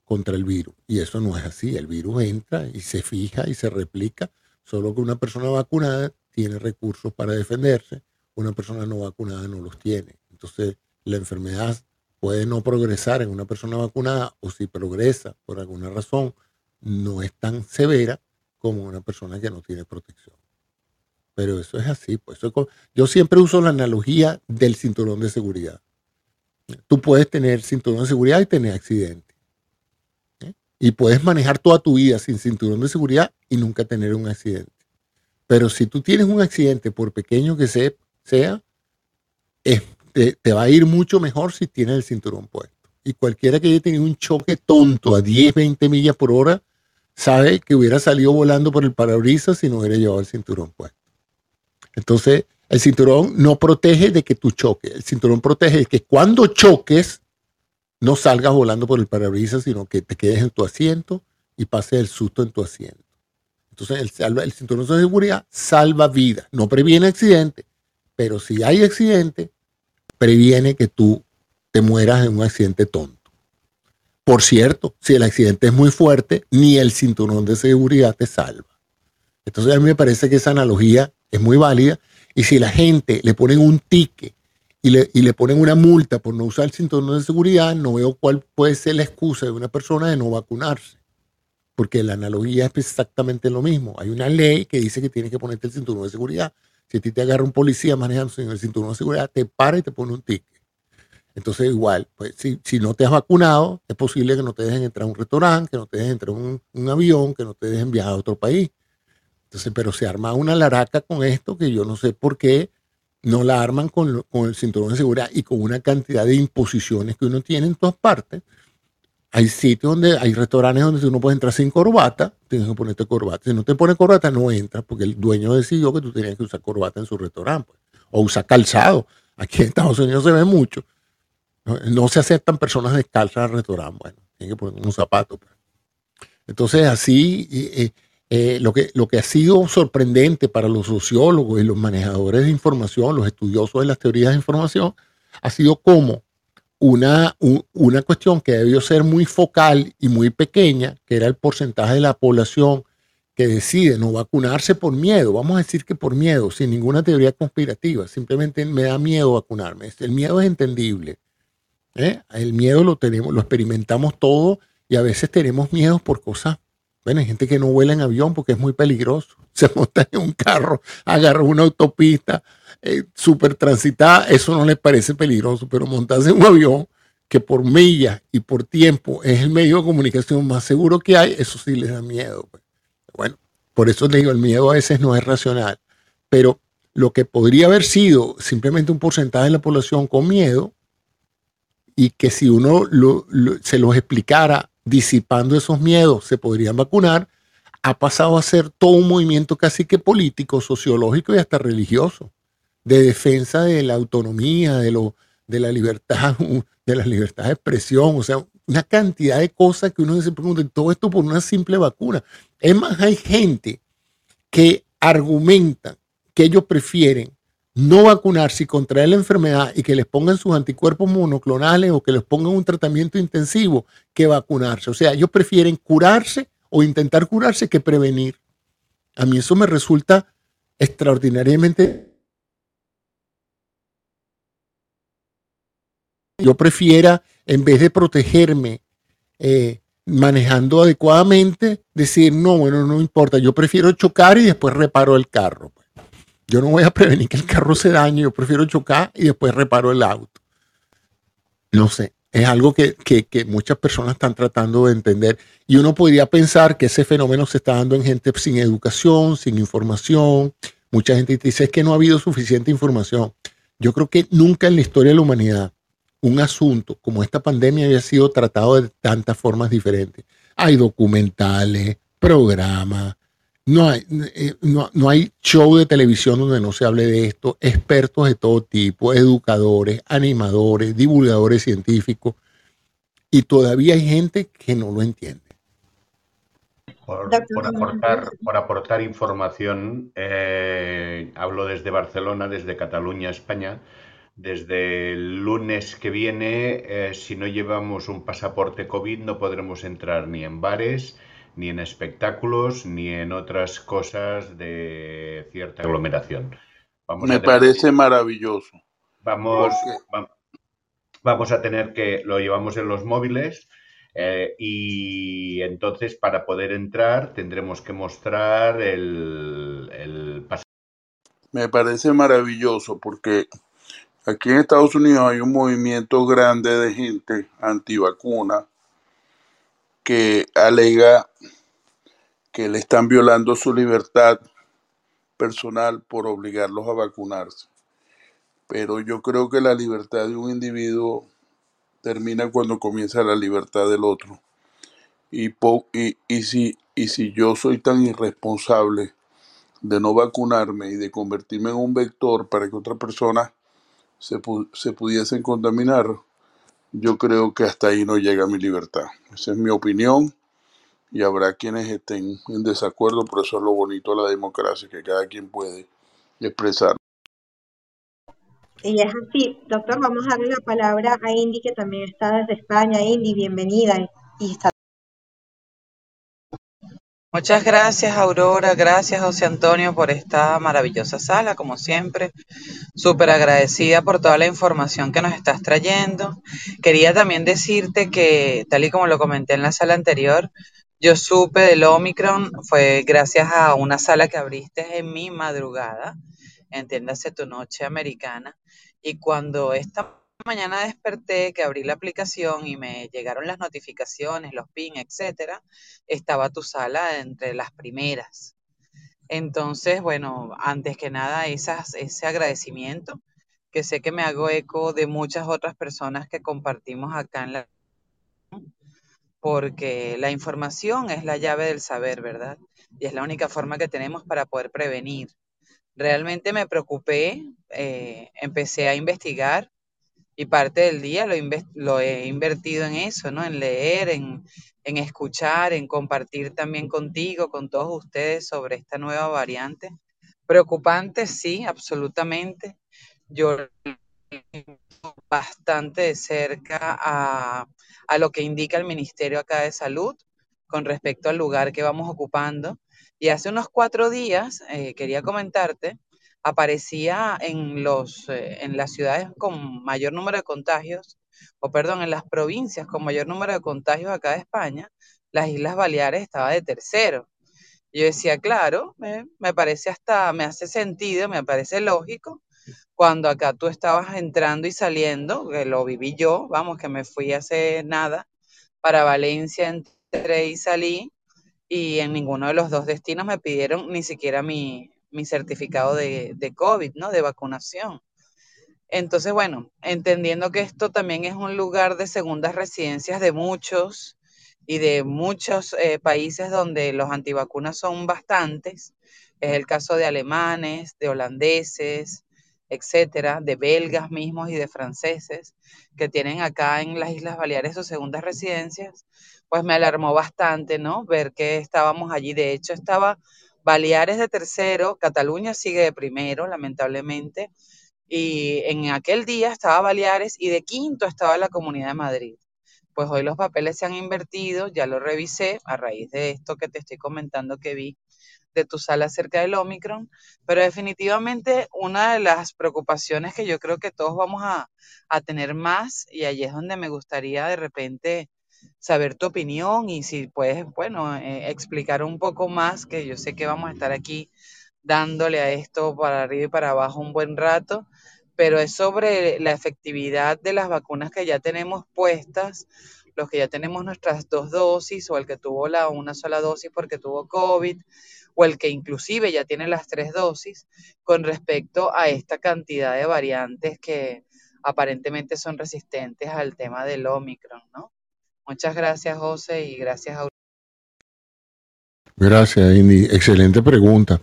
contra el virus. Y eso no es así. El virus entra y se fija y se replica Solo que una persona vacunada tiene recursos para defenderse, una persona no vacunada no los tiene. Entonces, la enfermedad puede no progresar en una persona vacunada o si progresa por alguna razón, no es tan severa como una persona que no tiene protección. Pero eso es así. Pues yo siempre uso la analogía del cinturón de seguridad. Tú puedes tener cinturón de seguridad y tener accidente. ¿eh? Y puedes manejar toda tu vida sin cinturón de seguridad y nunca tener un accidente. Pero si tú tienes un accidente, por pequeño que sea, te, va a ir mucho mejor si tienes el cinturón puesto. Y cualquiera que haya tenido un choque tonto a 10, 20 millas por hora, sabe que hubiera salido volando por el parabrisas si no hubiera llevado el cinturón puesto. Entonces, el cinturón no protege de que tú choques. El cinturón protege de que cuando choques, no salgas volando por el parabrisas, sino que te quedes en tu asiento y pases el susto en tu asiento. Entonces, el, cinturón de seguridad salva vidas, no previene accidente, pero si hay accidente, previene que tú te mueras en un accidente tonto. Por cierto, si el accidente es muy fuerte, ni el cinturón de seguridad te salva. Entonces, a mí me parece que esa analogía es muy válida. Y si la gente le ponen un ticket y le, y le ponen una multa por no usar el cinturón de seguridad, no veo cuál puede ser la excusa de una persona de no vacunarse porque la analogía es exactamente lo mismo. Hay una ley que dice que tienes que ponerte el cinturón de seguridad. Si a ti te agarra un policía manejando sin el cinturón de seguridad, te para y te pone un ticket. Entonces, igual, pues si, si no te has vacunado, es posible que no te dejen entrar a un restaurante, que no te dejen entrar a un, un, avión, que no te dejen viajar a otro país. Entonces, pero se arma una laraca con esto que yo no sé por qué no la arman con, el cinturón de seguridad y con una cantidad de imposiciones que uno tiene en todas partes hay sitios donde, hay restaurantes donde uno puede entrar sin corbata, tienes que ponerte corbata. Si no te pones corbata, no entras, porque el dueño decidió que tú tenías que usar corbata en su restaurante. Pues. O usar calzado. Aquí en Estados Unidos se ve mucho. No, se aceptan personas descalzas al restaurante. Bueno, tienen que poner un zapato. Pues. Entonces, así, eh, lo, que, lo que ha sido sorprendente para los sociólogos y los manejadores de información, los estudiosos de las teorías de información, ha sido cómo una, una cuestión que debió ser muy focal y muy pequeña, que era el porcentaje de la población que decide no vacunarse por miedo, vamos a decir que por miedo, sin ninguna teoría conspirativa, simplemente me da miedo vacunarme. El miedo es entendible. ¿eh? El miedo lo tenemos, lo experimentamos todo y a veces tenemos miedo por cosas. Bueno, hay gente que no vuela en avión porque es muy peligroso. *laughs* Se monta en un carro, agarra una autopista, eh, súper transitada, eso no les parece peligroso, pero montarse en un avión que por millas y por tiempo es el medio de comunicación más seguro que hay, eso sí les da miedo. Pues. Bueno, por eso les digo, el miedo a veces no es racional, pero lo que podría haber sido simplemente un porcentaje de la población con miedo y que si uno se los explicara disipando esos miedos, se podrían vacunar, ha pasado a ser todo un movimiento casi que político, sociológico y hasta religioso de defensa de la autonomía, de, lo, de la libertad, *laughs* de la libertad de expresión, o sea, una cantidad de cosas que uno se pregunta, todo esto por una simple vacuna. Es más, hay gente que argumenta que ellos prefieren no vacunarse y contraer la enfermedad y que les pongan sus anticuerpos monoclonales o que les pongan un tratamiento intensivo que vacunarse. O sea, ellos prefieren curarse o intentar curarse que prevenir. A mí eso me resulta extraordinariamente... Yo prefiera, en vez de protegerme eh, manejando adecuadamente, decir, no, bueno, no importa, yo prefiero chocar y después reparo el carro. Yo no voy a prevenir que el carro se dañe, yo prefiero chocar y después reparo el auto. No sé, es algo que, muchas personas están tratando de entender. Y uno podría pensar que ese fenómeno se está dando en gente sin educación, sin información. Mucha gente dice que no ha habido suficiente información. Yo creo que nunca en la historia de la humanidad un asunto como esta pandemia había sido tratado de tantas formas diferentes. Hay documentales, programas, no hay, eh, no, no, hay show de televisión donde no se hable de esto, expertos de todo tipo, educadores, animadores, divulgadores científicos, y todavía hay gente que no lo entiende. Por, aportar, por aportar, información, eh, hablo desde Barcelona, desde Cataluña, España. Desde el lunes que viene, eh, si no llevamos un pasaporte COVID, no podremos entrar ni en bares, ni en espectáculos, ni en otras cosas de cierta aglomeración. Me parece maravilloso. Vamos, vamos a tener que, lo llevamos en los móviles, eh, y entonces para poder entrar tendremos que mostrar el, el Me parece maravilloso porque aquí en Estados Unidos hay un movimiento grande de gente antivacuna que alega que le están violando su libertad personal por obligarlos a vacunarse. Pero yo creo que la libertad de un individuo termina cuando comienza la libertad del otro. Y, si, y si yo soy tan irresponsable de no vacunarme y de convertirme en un vector para que otras personas se, se pudiesen contaminar, yo creo que hasta ahí no llega mi libertad. Esa es mi opinión y habrá quienes estén en desacuerdo, por eso es lo bonito de la democracia, que cada quien puede expresar. Y es así, doctor, vamos a darle la palabra a Indy, que también está desde España. Indy, bienvenida. Y está... Muchas gracias, Aurora. Gracias, José Antonio, por esta maravillosa sala, como siempre. Súper agradecida por toda la información que nos estás trayendo. Quería también decirte que, tal y como lo comenté en la sala anterior, yo supe del Omicron fue gracias a una sala que abriste en mi madrugada, entiéndase tu noche americana, y cuando esta mañana desperté, que abrí la aplicación y me llegaron las notificaciones, los pin, etcétera, estaba tu sala entre las primeras. Entonces, bueno, antes que nada, esas, ese agradecimiento, que sé que me hago eco de muchas otras personas que compartimos acá en la porque la información es la llave del saber, ¿verdad? Y es la única forma que tenemos para poder prevenir. Realmente me preocupé, eh, empecé a investigar y parte del día lo, he invertido en eso, ¿no? En leer, en, en escuchar, en compartir también contigo, con todos ustedes sobre esta nueva variante. Preocupante, sí, absolutamente. Yo bastante de cerca a, lo que indica el Ministerio acá de Salud con respecto al lugar que vamos ocupando. Y hace unos cuatro días, eh, quería comentarte, aparecía en, los, eh, en las ciudades con mayor número de contagios, o perdón, en las provincias con mayor número de contagios acá de España, las Islas Baleares estaba de tercero. Yo decía, claro, me parece hasta, me hace sentido, me parece lógico, cuando acá tú estabas entrando y saliendo, que lo viví yo, vamos, que me fui hace nada para Valencia, entré y salí, y en ninguno de los dos destinos me pidieron ni siquiera mi, certificado de, COVID, ¿no? De vacunación. Entonces, bueno, entendiendo que esto también es un lugar de segundas residencias de muchos y de muchos eh, países donde los antivacunas son bastantes, es el caso de alemanes, de holandeses, etcétera, de belgas mismos y de franceses que tienen acá en las Islas Baleares sus segundas residencias, pues me alarmó bastante, ¿no? Ver que estábamos allí. De hecho, estaba Baleares de tercero, Cataluña sigue de primero, lamentablemente, y en aquel día estaba Baleares y de quinto estaba la Comunidad de Madrid. Pues hoy los papeles se han invertido, ya lo revisé a raíz de esto que te estoy comentando que vi de tu sala acerca del Omicron, pero definitivamente una de las preocupaciones que yo creo que todos vamos a, tener más, y allí es donde me gustaría de repente saber tu opinión y si puedes, bueno, eh, explicar un poco más, que yo sé que vamos a estar aquí dándole a esto para arriba y para abajo un buen rato, pero es sobre la efectividad de las vacunas que ya tenemos puestas, los que ya tenemos nuestras dos dosis o el que tuvo la una sola dosis porque tuvo COVID o el que inclusive ya tiene las tres dosis con respecto a esta cantidad de variantes que aparentemente son resistentes al tema del Omicron, ¿no? Muchas gracias, José, y gracias a... Gracias, Indy. Excelente pregunta.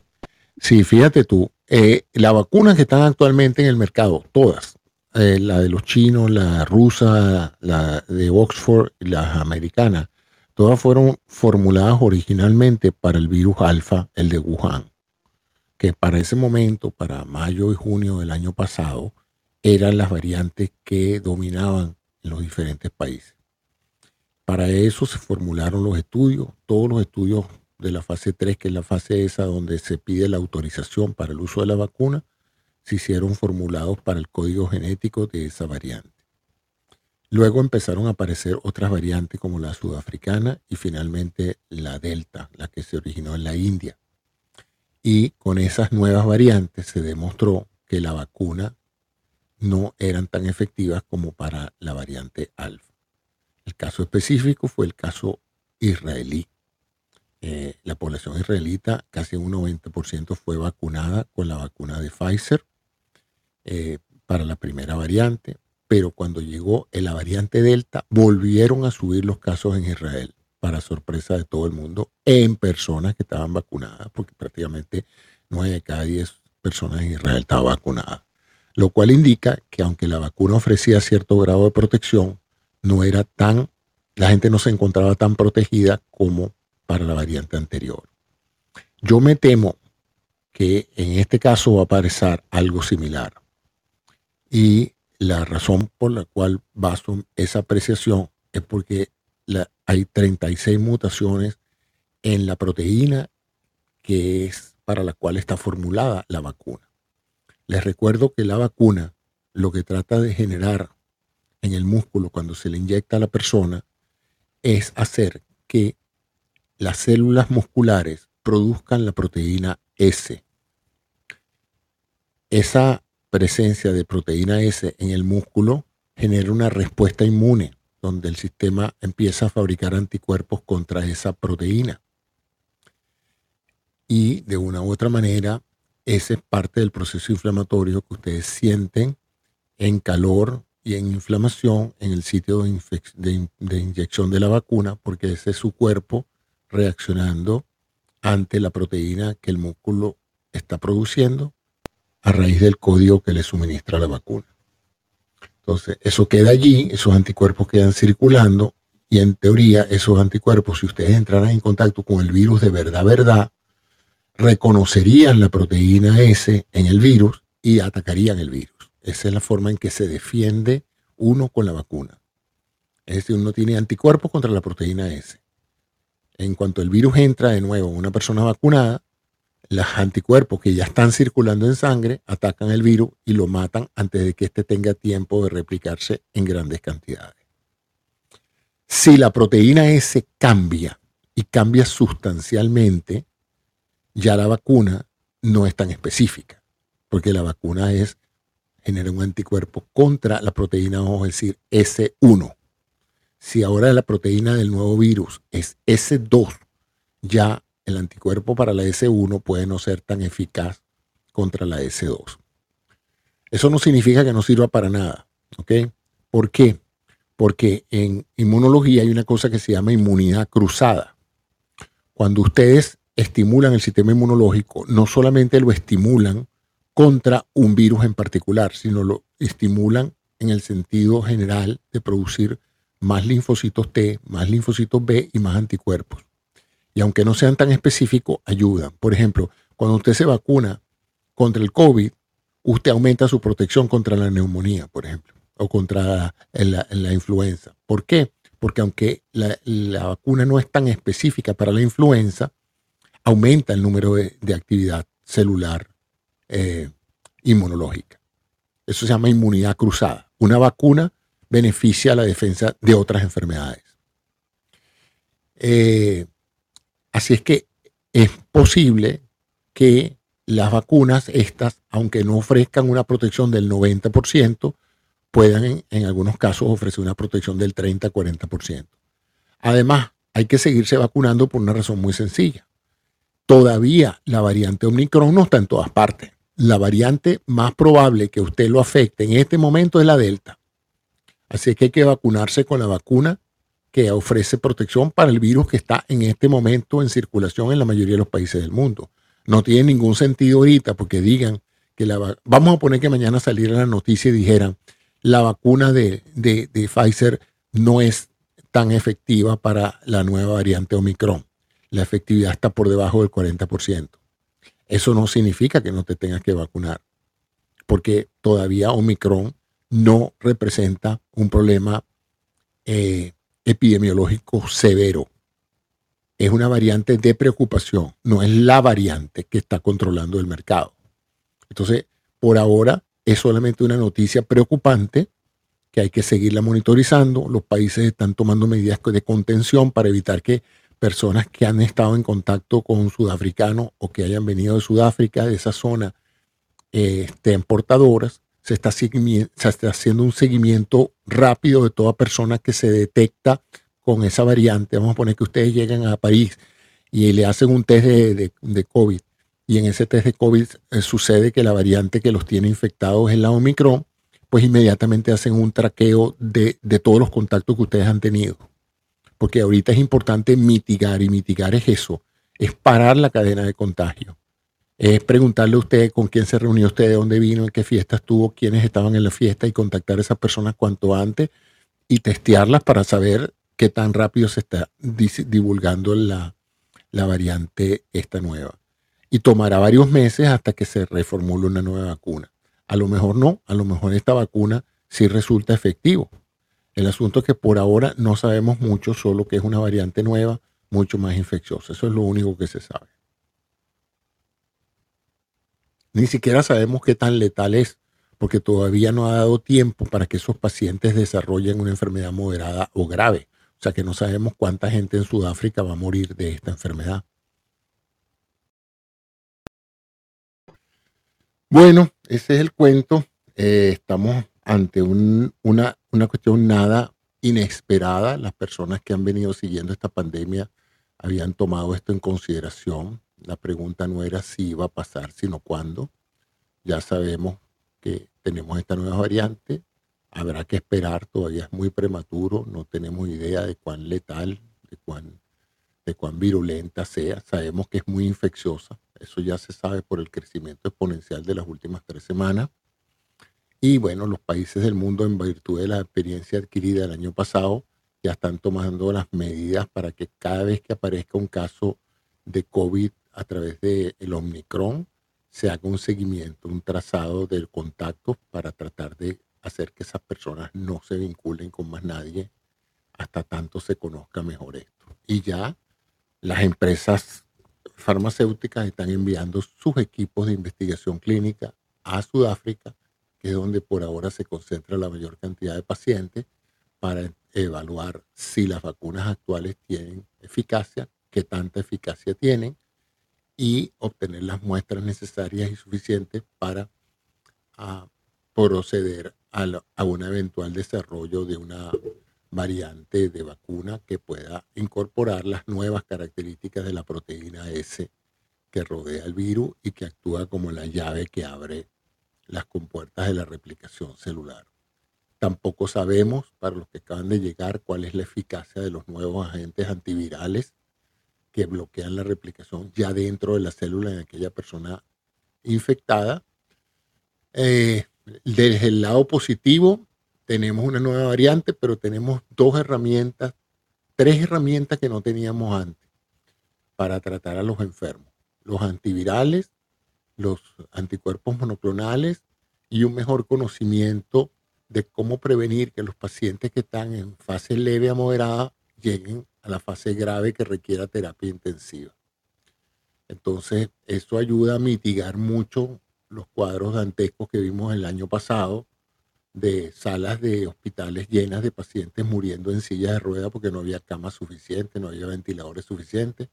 Sí, fíjate tú, eh, las vacunas que están actualmente en el mercado, todas, eh, la de los chinos, la rusa, la de Oxford, las americanas, Todas fueron formuladas originalmente para el virus alfa, el de Wuhan, que para ese momento, para mayo y junio del año pasado, eran las variantes que dominaban en los diferentes países. Para eso se formularon los estudios, todos los estudios de la fase 3, que es la fase esa donde se pide la autorización para el uso de la vacuna, se hicieron formulados para el código genético de esa variante. Luego empezaron a aparecer otras variantes como la sudafricana y finalmente la delta, la que se originó en la India. Y con esas nuevas variantes se demostró que la vacuna no eran tan efectivas como para la variante alfa. El caso específico fue el caso israelí. Eh, la población israelita, casi un 90% fue vacunada con la vacuna de Pfizer eh, para la primera variante pero cuando llegó la variante Delta, volvieron a subir los casos en Israel, para sorpresa de todo el mundo, en personas que estaban vacunadas, porque prácticamente 9 de cada 10 personas en Israel estaban vacunadas. Lo cual indica que aunque la vacuna ofrecía cierto grado de protección, no era tan, la gente no se encontraba tan protegida como para la variante anterior. Yo me temo que en este caso va a aparecer algo similar. Y la razón por la cual baso esa apreciación es porque hay 36 mutaciones en la proteína que es para la cual está formulada la vacuna. Les recuerdo que la vacuna lo que trata de generar en el músculo cuando se le inyecta a la persona es hacer que las células musculares produzcan la proteína S. Esa presencia de proteína S en el músculo genera una respuesta inmune, donde el sistema empieza a fabricar anticuerpos contra esa proteína. Y de una u otra manera, ese es parte del proceso inflamatorio que ustedes sienten en calor y en inflamación en el sitio de, de inyección de la vacuna, porque ese es su cuerpo reaccionando ante la proteína que el músculo está produciendo a raíz del código que le suministra la vacuna. Entonces, eso queda allí, esos anticuerpos quedan circulando y en teoría esos anticuerpos, si ustedes entraran en contacto con el virus de verdad, verdad, reconocerían la proteína S en el virus y atacarían el virus. Esa es la forma en que se defiende uno con la vacuna. Es decir, uno tiene anticuerpos contra la proteína S. En cuanto el virus entra de nuevo en una persona vacunada, los anticuerpos que ya están circulando en sangre atacan el virus y lo matan antes de que éste tenga tiempo de replicarse en grandes cantidades. Si la proteína S cambia y cambia sustancialmente, ya la vacuna no es tan específica, porque la vacuna es genera un anticuerpo contra la proteína, vamos a decir, S1. Si ahora la proteína del nuevo virus es S2, ya el anticuerpo para la S1 puede no ser tan eficaz contra la S2. Eso no significa que no sirva para nada. ¿ok? ¿Por qué? Porque en inmunología hay una cosa que se llama inmunidad cruzada. Cuando ustedes estimulan el sistema inmunológico, no solamente lo estimulan contra un virus en particular, sino lo estimulan en el sentido general de producir más linfocitos T, más linfocitos B y más anticuerpos. Y aunque no sean tan específicos, ayudan. Por ejemplo, cuando usted se vacuna contra el COVID, usted aumenta su protección contra la neumonía, por ejemplo, o contra la, influenza. ¿Por qué? Porque aunque la, vacuna no es tan específica para la influenza, aumenta el número de, actividad celular eh, inmunológica. Eso se llama inmunidad cruzada. Una vacuna beneficia la defensa de otras enfermedades. Eh, así es que es posible que las vacunas, estas, aunque no ofrezcan una protección del 90%, puedan en, algunos casos ofrecer una protección del 30-40%. Además, hay que seguirse vacunando por una razón muy sencilla. Todavía la variante Omicron no está en todas partes. La variante más probable que usted lo afecte en este momento es la Delta. Así que hay que vacunarse con la vacuna que ofrece protección para el virus que está en este momento en circulación en la mayoría de los países del mundo. No tiene ningún sentido ahorita porque digan que la vamos a poner que mañana saliera la noticia y dijeran la vacuna de, Pfizer no es tan efectiva para la nueva variante Omicron. La efectividad está por debajo del 40%. Eso no significa que no te tengas que vacunar, porque todavía Omicron no representa un problema eh, epidemiológico severo. Es una variante de preocupación, no es la variante que está controlando el mercado. Entonces, por ahora es solamente una noticia preocupante que hay que seguirla monitorizando. Los países están tomando medidas de contención para evitar que personas que han estado en contacto con sudafricanos o que hayan venido de Sudáfrica, de esa zona, portadoras se está, haciendo un seguimiento rápido de toda persona que se detecta con esa variante. Vamos a poner que ustedes llegan a París y le hacen un test de, COVID y en ese test de COVID eh, sucede que la variante que los tiene infectados es la Omicron, pues inmediatamente hacen un traqueo de, de todos los contactos que ustedes han tenido. Porque ahorita es importante mitigar y mitigar es eso, es parar la cadena de contagio es preguntarle a usted con quién se reunió usted, de dónde vino, en qué fiesta estuvo, quiénes estaban en la fiesta y contactar a esas personas cuanto antes y testearlas para saber qué tan rápido se está divulgando la, la variante esta nueva. Y tomará varios meses hasta que se reformule una nueva vacuna. A lo mejor no, a lo mejor esta vacuna sí resulta efectivo. El asunto es que por ahora no sabemos mucho, solo que es una variante nueva, mucho más infecciosa. Eso es lo único que se sabe. Ni siquiera sabemos qué tan letal es, porque todavía no ha dado tiempo para que esos pacientes desarrollen una enfermedad moderada o grave. O sea que no sabemos cuánta gente en Sudáfrica va a morir de esta enfermedad. Bueno, ese es el cuento. Eh, estamos ante una, una cuestión nada inesperada. Las personas que han venido siguiendo esta pandemia habían tomado esto en consideración. La pregunta no era si iba a pasar, sino cuándo. Ya sabemos que tenemos esta nueva variante. Habrá que esperar, todavía es muy prematuro, no tenemos idea de cuán letal, de cuán, de cuán virulenta sea. Sabemos que es muy infecciosa, eso ya se sabe por el crecimiento exponencial de las últimas tres semanas. Y bueno, los países del mundo, en virtud de la experiencia adquirida el año pasado, ya están tomando las medidas para que cada vez que aparezca un caso de COVID a través del el Omicron, se haga un seguimiento, un trazado del contacto para tratar de hacer que esas personas no se vinculen con más nadie hasta tanto se conozca mejor esto. Y ya las empresas farmacéuticas están enviando sus equipos de investigación clínica a Sudáfrica, es donde por ahora se concentra la mayor cantidad de pacientes, para evaluar si las vacunas actuales tienen eficacia, qué tanta eficacia tienen y obtener las muestras necesarias y suficientes para ah, proceder a, un eventual desarrollo de una variante de vacuna que pueda incorporar las nuevas características de la proteína S que rodea el virus y que actúa como la llave que abre las compuertas de la replicación celular. Tampoco sabemos, para los que acaban de llegar, cuál es la eficacia de los nuevos agentes antivirales que bloquean la replicación ya dentro de la célula en aquella persona infectada. Eh, desde el lado positivo, tenemos una nueva variante, pero tenemos dos herramientas, tres herramientas que no teníamos antes para tratar a los enfermos. Los antivirales, los anticuerpos monoclonales y un mejor conocimiento de cómo prevenir que los pacientes que están en fase leve a moderada lleguen a la fase grave que requiera terapia intensiva. Entonces, eso ayuda a mitigar mucho los cuadros dantescos que vimos el año pasado de salas de hospitales llenas de pacientes muriendo en sillas de ruedas porque no había camas suficientes, no había ventiladores suficientes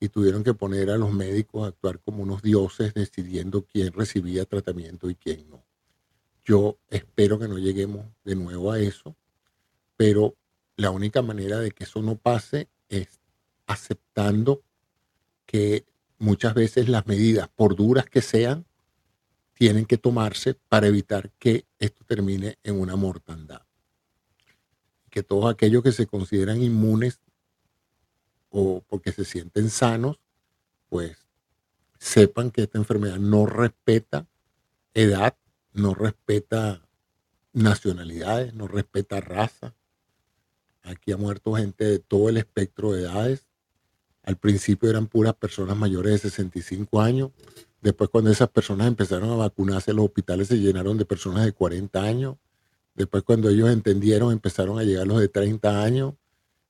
y tuvieron que poner a los médicos a actuar como unos dioses decidiendo quién recibía tratamiento y quién no. Yo espero que no lleguemos de nuevo a eso, pero la única manera de que eso no pase es aceptando que muchas veces las medidas, por duras que sean, tienen que tomarse para evitar que esto termine en una mortandad. Que todos aquellos que se consideran inmunes o porque se sienten sanos, pues sepan que esta enfermedad no respeta edad, no respeta nacionalidades, no respeta raza. Aquí ha muerto gente de todo el espectro de edades. Al principio eran puras personas mayores de 65 años, Después cuando esas personas empezaron a vacunarse, los hospitales se llenaron de personas de 40 años. Después cuando ellos entendieron, empezaron a llegar los de 30 años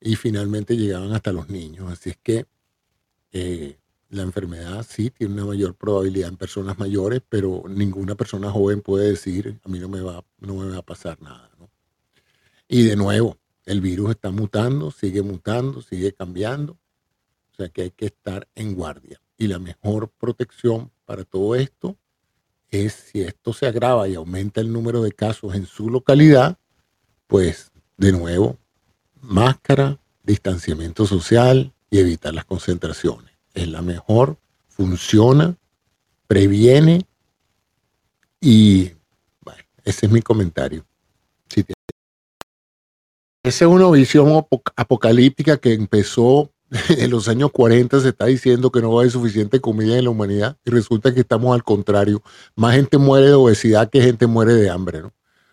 y finalmente llegaban hasta los niños. Así es que eh, la enfermedad sí tiene una mayor probabilidad en personas mayores, pero ninguna persona joven puede decir, a mí no me va, no me va a pasar nada. Y de nuevo, el virus está mutando, sigue mutando, sigue cambiando. O sea que hay que estar en guardia. Y la mejor protección para todo esto es si esto se agrava y aumenta el número de casos en su localidad, pues de nuevo, máscara, distanciamiento social y evitar las concentraciones. Es la mejor, funciona, previene y bueno, ese es mi comentario. Esa es una visión apocalíptica que empezó *laughs* en los años 40 se está diciendo que no va a haber suficiente comida en la humanidad y resulta que estamos al contrario. Más gente muere de obesidad que gente muere de hambre, ¿no?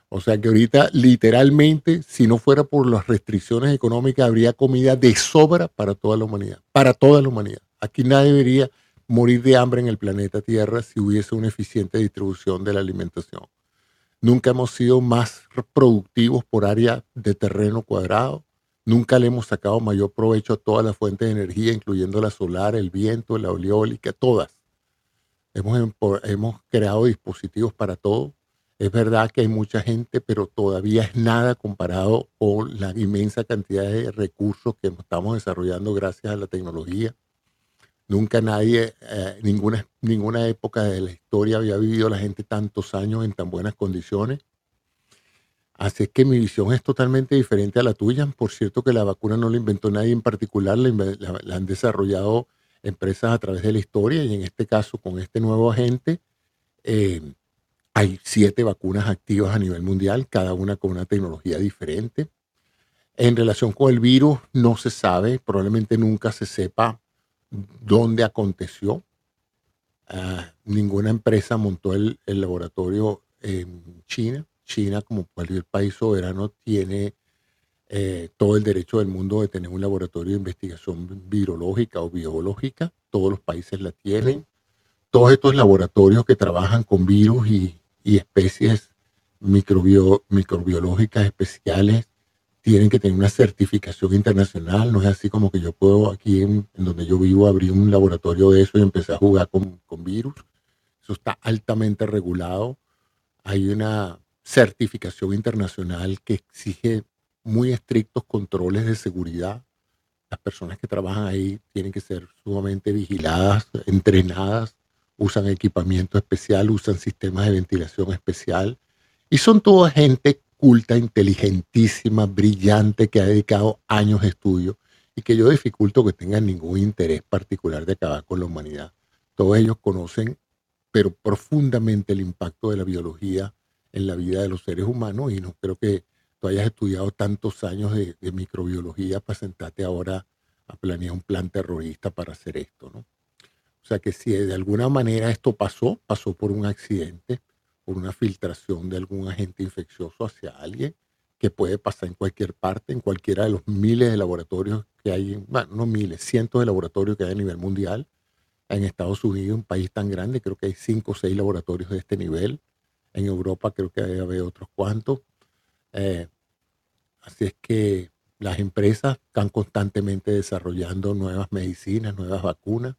O sea que ahorita literalmente, si no fuera por las restricciones económicas, habría comida de sobra para toda la humanidad, para toda la humanidad. Aquí nadie debería morir de hambre en el planeta Tierra si hubiese una eficiente distribución de la alimentación. Nunca hemos sido más productivos por área de terreno cuadrado Nunca le hemos sacado mayor provecho a todas las fuentes de energía, incluyendo la solar, el viento, la oleólica, todas. Hemos, hemos creado dispositivos para todo. Es verdad que hay mucha gente, pero todavía es nada comparado con la inmensa cantidad de recursos que estamos desarrollando gracias a la tecnología. Nunca nadie, eh, ninguna, ninguna época de la historia había vivido la gente tantos años en tan buenas condiciones. Así que mi visión es totalmente diferente a la tuya. Por cierto que la vacuna no la inventó nadie en particular, la, han desarrollado empresas a través de la historia y en este caso con este nuevo agente eh, hay siete vacunas activas a nivel mundial, cada una con una tecnología diferente. En relación con el virus no se sabe, probablemente nunca se sepa dónde aconteció. Ah, ninguna empresa montó el laboratorio en China China, como cualquier país soberano, tiene eh, todo el derecho del mundo de tener un laboratorio de investigación virológica o biológica. Todos los países la tienen. Todos estos laboratorios que trabajan con virus y, especies microbiológicas especiales tienen que tener una certificación internacional. No es así como que yo puedo aquí en, donde yo vivo abrir un laboratorio de eso y empezar a jugar con, con virus. Eso está altamente regulado. Hay una certificación internacional que exige muy estrictos controles de seguridad. Las personas que trabajan ahí tienen que ser sumamente vigiladas, entrenadas, usan equipamiento especial, usan sistemas de ventilación especial y son toda gente culta, inteligentísima, brillante, que ha dedicado años de estudio y que yo dificulto que tengan ningún interés particular de acabar con la humanidad. Todos ellos conocen, pero profundamente el impacto de la biología en la vida de los seres humanos y no creo que tú hayas estudiado tantos años de, microbiología para sentarte ahora a planear un plan terrorista para hacer esto, ¿no? O sea que si de alguna manera esto pasó, pasó por un accidente, por una filtración de algún agente infeccioso hacia alguien que puede pasar en cualquier parte, en cualquiera de los miles de laboratorios que hay, bueno, no miles, cientos de laboratorios que hay a nivel mundial. En Estados Unidos, un país tan grande, creo que hay cinco o seis laboratorios de este nivel. En Europa creo que debe otros cuantos. Eh, así es que las empresas están constantemente desarrollando nuevas medicinas, nuevas vacunas.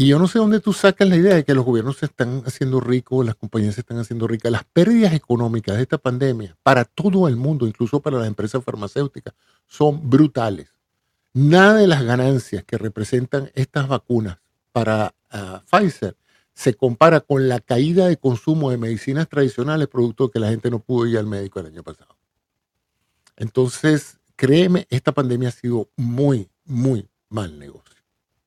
Y yo no sé dónde tú sacas la idea de que los gobiernos se están haciendo ricos, las compañías se están haciendo ricas. Las pérdidas económicas de esta pandemia para todo el mundo, incluso para las empresas farmacéuticas, son brutales. Nada de las ganancias que representan estas vacunas para ah, Pfizer se compara con la caída de consumo de medicinas tradicionales, producto de que la gente no pudo ir al médico el año pasado. Entonces, créeme, esta pandemia ha sido muy, muy mal negocio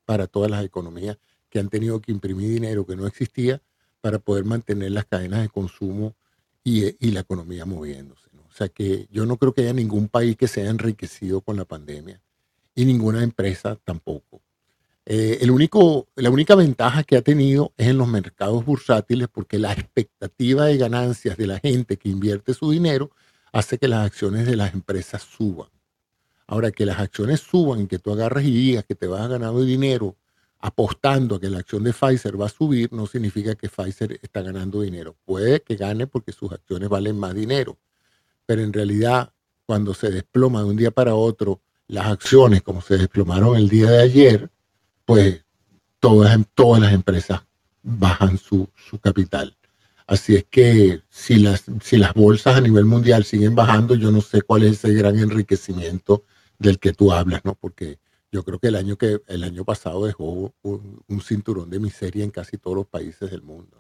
para todas las economías que han tenido que imprimir dinero que no existía para poder mantener las cadenas de consumo y, la economía moviéndose. O sea que yo no creo que haya ningún país que se haya enriquecido con la pandemia y ninguna empresa tampoco. Eh, la única ventaja que ha tenido es en los mercados bursátiles porque la expectativa de ganancias de la gente que invierte su dinero hace que las acciones de las empresas suban. Ahora que las acciones suban y que tú agarres y digas que te vas a ganar dinero apostando a que la acción de Pfizer va a subir, no significa que Pfizer está ganando dinero. Puede que gane porque sus acciones valen más dinero, pero en realidad cuando se desploma de un día para otro las acciones como se desplomaron el día de ayer, pues todas, todas las empresas bajan su, su capital. Así es que si las, si las bolsas a nivel mundial siguen bajando, yo no sé cuál es ese gran enriquecimiento del que tú hablas, ¿no? Porque yo creo que el año, que, el año pasado dejó un, cinturón de miseria en casi todos los países del mundo.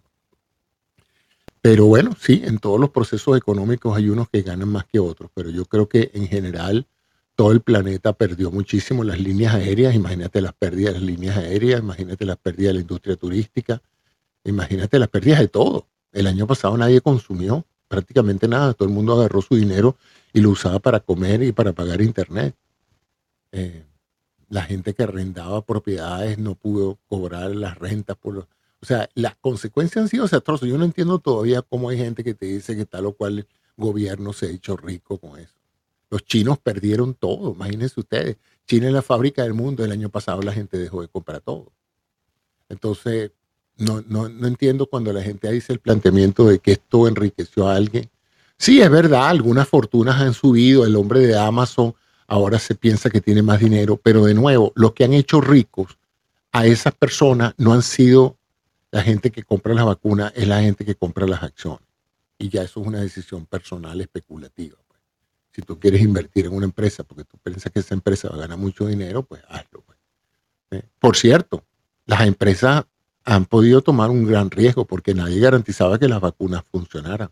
Pero bueno, sí, en todos los procesos económicos hay unos que ganan más que otros, pero yo creo que en general todo el planeta perdió muchísimo las líneas aéreas, imagínate las pérdidas de las líneas aéreas, imagínate las pérdidas de la industria turística, imagínate las pérdidas de todo. El año pasado nadie consumió prácticamente nada, todo el mundo agarró su dinero y lo usaba para comer y para pagar internet. Eh, la gente que arrendaba propiedades no pudo cobrar las rentas por o sea, las consecuencias han sido desastrosas. Yo no entiendo todavía cómo hay gente que te dice que tal o cual gobierno se ha hecho rico con eso. Los chinos perdieron todo, imagínense ustedes. China es la fábrica del mundo, el año pasado la gente dejó de comprar todo. Entonces, no, no, no entiendo cuando la gente dice el planteamiento de que esto enriqueció a alguien. Sí, es verdad, algunas fortunas han subido, el hombre de Amazon ahora se piensa que tiene más dinero, pero de nuevo, los que han hecho ricos a esas personas no han sido la gente que compra las vacunas, es la gente que compra las acciones. Y ya eso es una decisión personal especulativa. Pues. Si tú quieres invertir en una empresa porque tú piensas que esa empresa va a ganar mucho dinero, pues hazlo. Pues. ¿Eh? Por cierto, las empresas han podido tomar un gran riesgo porque nadie garantizaba que las vacunas funcionaran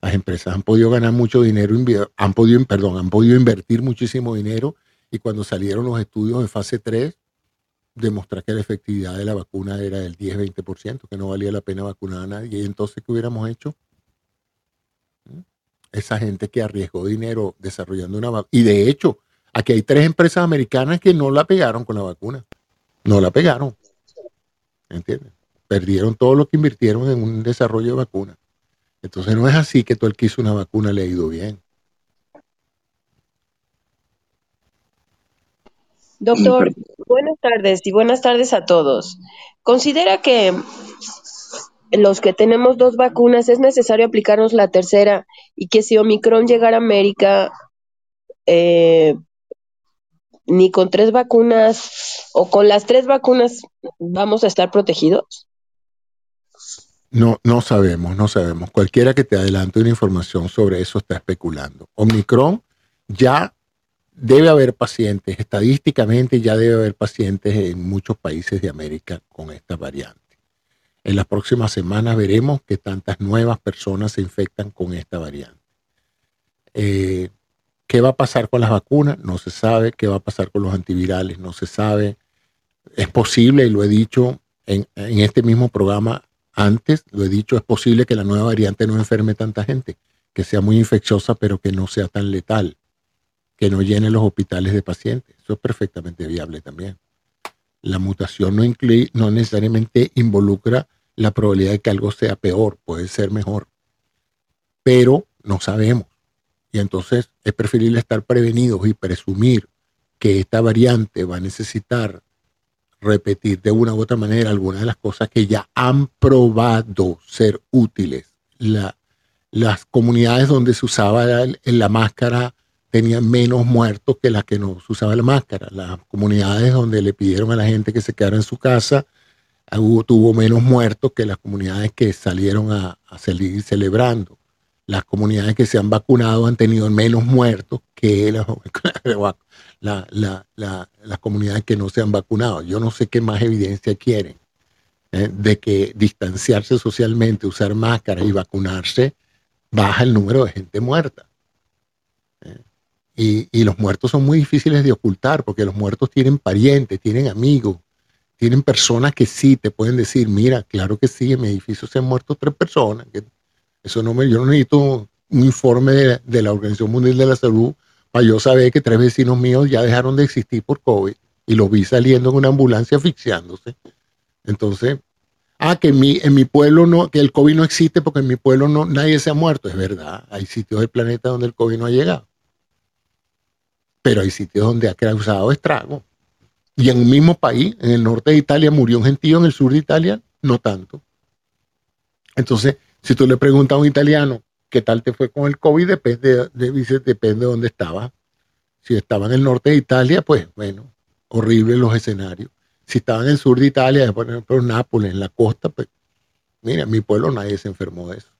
las empresas han podido ganar mucho dinero, han podido, perdón, han podido invertir muchísimo dinero y cuando salieron los estudios de fase 3, demostrar que la efectividad de la vacuna era del 10-20%, que no valía la pena vacunar a nadie. Y entonces, ¿qué hubiéramos hecho? ¿Mm? Esa gente que arriesgó dinero desarrollando una vacuna. Y de hecho, aquí hay tres empresas americanas que no la pegaron con la vacuna. No la pegaron. ¿Entiendes? Perdieron todo lo que invirtieron en un desarrollo de vacuna. Entonces no es así que todo el que hizo una vacuna le ha ido bien. Doctor, buenas tardes y buenas tardes a todos. ¿Considera que los que tenemos dos vacunas es necesario aplicarnos la tercera y que si Omicron llegara a América, eh, ni con tres vacunas o con las tres vacunas vamos a estar protegidos? No, no sabemos, no sabemos. Cualquiera que te adelante una información sobre eso está especulando. Omicron ya debe haber pacientes, estadísticamente ya debe haber pacientes en muchos países de América con esta variante. En las próximas semanas veremos que tantas nuevas personas se infectan con esta variante. Eh, ¿Qué va a pasar con las vacunas? No se sabe. ¿Qué va a pasar con los antivirales? No se sabe. Es posible, y lo he dicho en, en este mismo programa, antes, lo he dicho, es posible que la nueva variante no enferme tanta gente, que sea muy infecciosa, pero que no sea tan letal, que no llene los hospitales de pacientes. Eso es perfectamente viable también. La mutación no, no necesariamente involucra la probabilidad de que algo sea peor, puede ser mejor. Pero no sabemos. Y entonces es preferible estar prevenidos y presumir que esta variante va a necesitar repetir de una u otra manera algunas de las cosas que ya han probado ser útiles. las comunidades donde se usaba la, máscara tenían menos muertos que las que no se usaba la máscara. Las comunidades donde le pidieron a la gente que se quedara en su casa tuvo menos muertos que las comunidades que salieron a, a salir celebrando. Las comunidades que se han vacunado han tenido menos muertos que las, *laughs* las comunidades que no se han vacunado. Yo no sé qué más evidencia quieren ¿eh? de que distanciarse socialmente, usar máscara y vacunarse baja el número de gente muerta. ¿eh? Y, los muertos son muy difíciles de ocultar porque los muertos tienen parientes, tienen amigos, tienen personas que sí te pueden decir, mira, claro que sí, en mi edificio se han muerto tres personas. Eso no me, yo no necesito un informe de la Organización Mundial de la Salud para yo saber que tres vecinos míos ya dejaron de existir por COVID y los vi saliendo en una ambulancia asfixiándose. Entonces, ah, que en mi, en mi pueblo no, que el COVID no existe porque en mi pueblo no, nadie se ha muerto. Es verdad, hay sitios del planeta donde el COVID no ha llegado. Pero hay sitios donde ha causado estrago. Y en un mismo país, en el norte de Italia murió un gentío, en el sur de Italia no tanto. Entonces, si tú le preguntas a un italiano qué tal te fue con el COVID, depende de, depende de dónde estaba. Si estaba en el norte de Italia, pues bueno, horrible los escenarios. Si estaba en el sur de Italia, por ejemplo, en Nápoles, en la costa, pues mira, en mi pueblo nadie se enfermó de eso.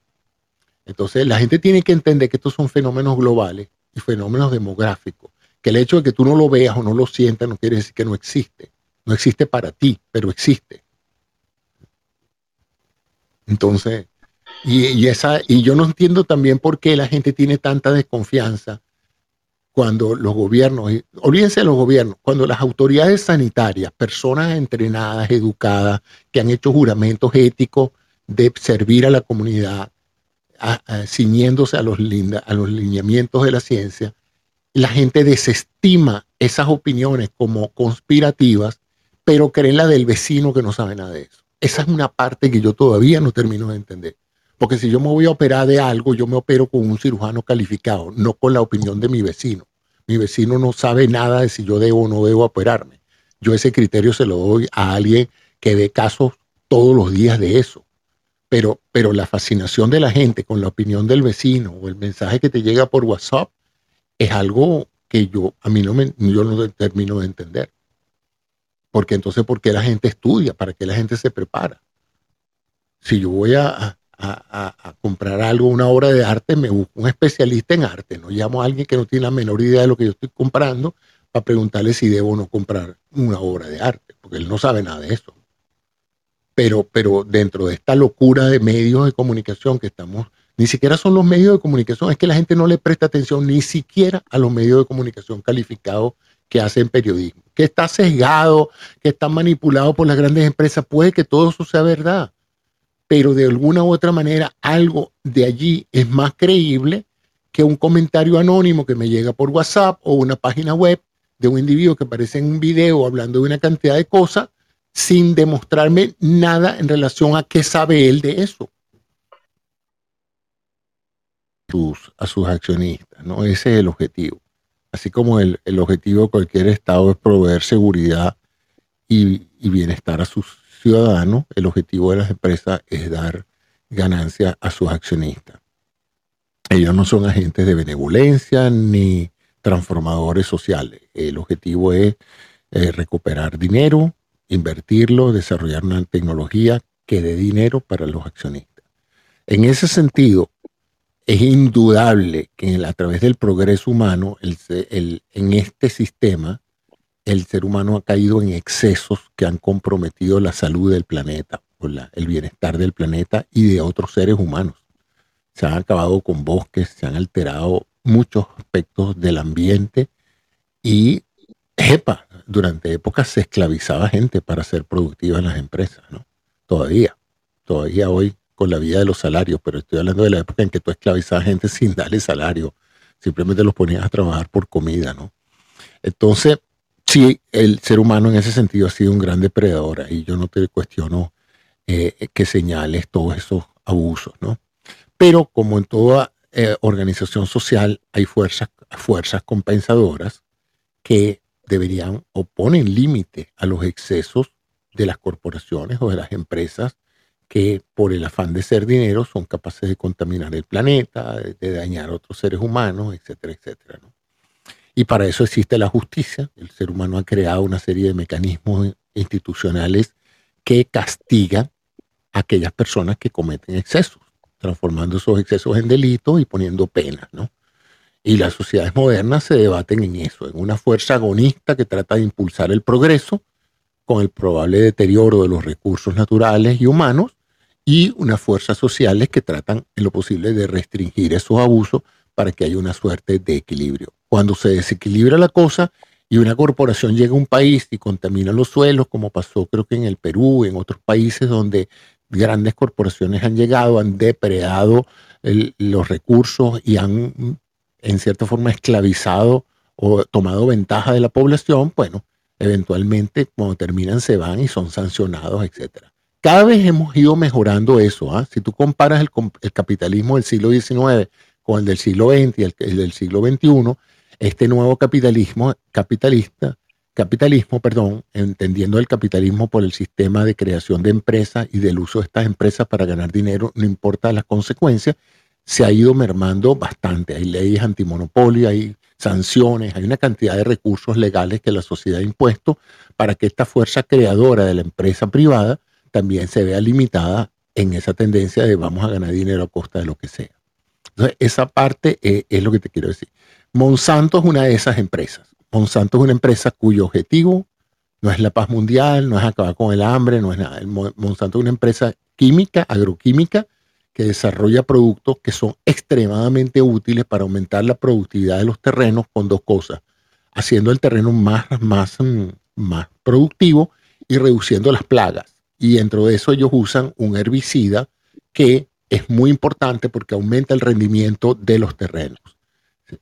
Entonces, la gente tiene que entender que estos son fenómenos globales y fenómenos demográficos que el hecho de que tú no lo veas o no lo sientas no quiere decir que no existe. No existe para ti, pero existe. Entonces, y, esa, y yo no entiendo también por qué la gente tiene tanta desconfianza cuando los gobiernos, olvídense de los gobiernos, cuando las autoridades sanitarias, personas entrenadas, educadas, que han hecho juramentos éticos de servir a la comunidad, ciñéndose a los, a los lineamientos de la ciencia, la gente desestima esas opiniones como conspirativas, pero creen la del vecino que no sabe nada de eso. Esa es una parte que yo todavía no termino de entender. Porque si yo me voy a operar de algo, yo me opero con un cirujano calificado, no con la opinión de mi vecino. Mi vecino no sabe nada de si yo debo o no debo operarme. Yo ese criterio se lo doy a alguien que ve casos todos los días de eso. Pero, pero la fascinación de la gente con la opinión del vecino o el mensaje que te llega por WhatsApp es algo que yo a mí no me yo no termino de entender. Porque entonces, ¿por qué la gente estudia? ¿Para qué la gente se prepara? Si yo voy a, a, comprar algo, una obra de arte, me busco un especialista en arte. No llamo a alguien que no tiene la menor idea de lo que yo estoy comprando para preguntarle si debo o no comprar una obra de arte, porque él no sabe nada de eso. Pero, pero dentro de esta locura de medios de comunicación que estamos ni siquiera son los medios de comunicación, es que la gente no le presta atención ni siquiera a los medios de comunicación calificados que hacen periodismo, que está sesgado, que está manipulado por las grandes empresas, puede que todo eso sea verdad, pero de alguna u otra manera algo de allí es más creíble que un comentario anónimo que me llega por WhatsApp o una página web de un individuo que aparece en un video hablando de una cantidad de cosas sin demostrarme nada en relación a qué sabe él de eso a sus accionistas, ¿no? Ese es el objetivo. Así como el, objetivo de cualquier Estado es proveer seguridad y, bienestar a sus ciudadanos, el objetivo de las empresas es dar ganancia a sus accionistas. Ellos no son agentes de benevolencia ni transformadores sociales. El objetivo es eh, recuperar dinero, invertirlo, desarrollar una tecnología que dé dinero para los accionistas. En ese sentido, es indudable que a través del progreso humano, en este sistema, el ser humano ha caído en excesos que han comprometido la salud del planeta, el bienestar del planeta y de otros seres humanos. Se han acabado con bosques, se han alterado muchos aspectos del ambiente y, epa, durante épocas se esclavizaba gente para ser productiva en las empresas, ¿no? Todavía, todavía hoy con la vida de los salarios, pero estoy hablando de la época en que tú esclavizabas gente *laughs* sin darle salario, simplemente los ponías a trabajar por comida, ¿no? Entonces, sí, el ser humano en ese sentido ha sido un gran depredador y yo no te cuestiono eh, que señales todos esos abusos, ¿no? Pero como en toda eh, organización social hay fuerzas, fuerzas compensadoras que deberían o ponen límite a los excesos de las corporaciones o de las empresas que por el afán de ser dinero son capaces de contaminar el planeta, de, dañar a otros seres humanos, etcétera, etcétera. Y para eso existe la justicia. El ser humano ha creado una serie de mecanismos institucionales que castigan a aquellas personas que cometen excesos, transformando esos excesos en delitos y poniendo penas, ¿no? Y las sociedades modernas se debaten en eso, en una fuerza agonista que trata de impulsar el progreso con el probable deterioro de los recursos naturales y humanos y unas fuerzas sociales que tratan en lo posible de restringir esos abusos para que haya una suerte de equilibrio. Cuando se desequilibra la cosa y una corporación llega a un país y contamina los suelos, como pasó creo que en el Perú, en otros países donde grandes corporaciones han llegado, han depredado los recursos y han en cierta forma esclavizado o tomado ventaja de la población, bueno, eventualmente cuando terminan se van y son sancionados, etc. Cada vez hemos ido mejorando eso. ¿ah? Si tú comparas el, capitalismo del siglo XIX con el del siglo XX y el, el, del siglo XXI, este nuevo capitalismo capitalista, capitalismo, perdón, entendiendo el capitalismo por el sistema de creación de empresas y del uso de estas empresas para ganar dinero, no importa las consecuencias, se ha ido mermando bastante. Hay leyes antimonopolio, hay sanciones, hay una cantidad de recursos legales que la sociedad ha impuesto para que esta fuerza creadora de la empresa privada también se vea limitada en esa tendencia de vamos a ganar dinero a costa de lo que sea. Entonces, esa parte eh, es lo que te quiero decir. Monsanto es una de esas empresas. Monsanto es una empresa cuyo objetivo no es la paz mundial, no es acabar con el hambre, no es nada. Monsanto es una empresa química, agroquímica, que desarrolla productos que son extremadamente útiles para aumentar la productividad de los terrenos con dos cosas, haciendo el terreno más, más, más productivo y reduciendo las plagas. Y dentro de eso ellos usan un herbicida que es muy importante porque aumenta el rendimiento de los terrenos.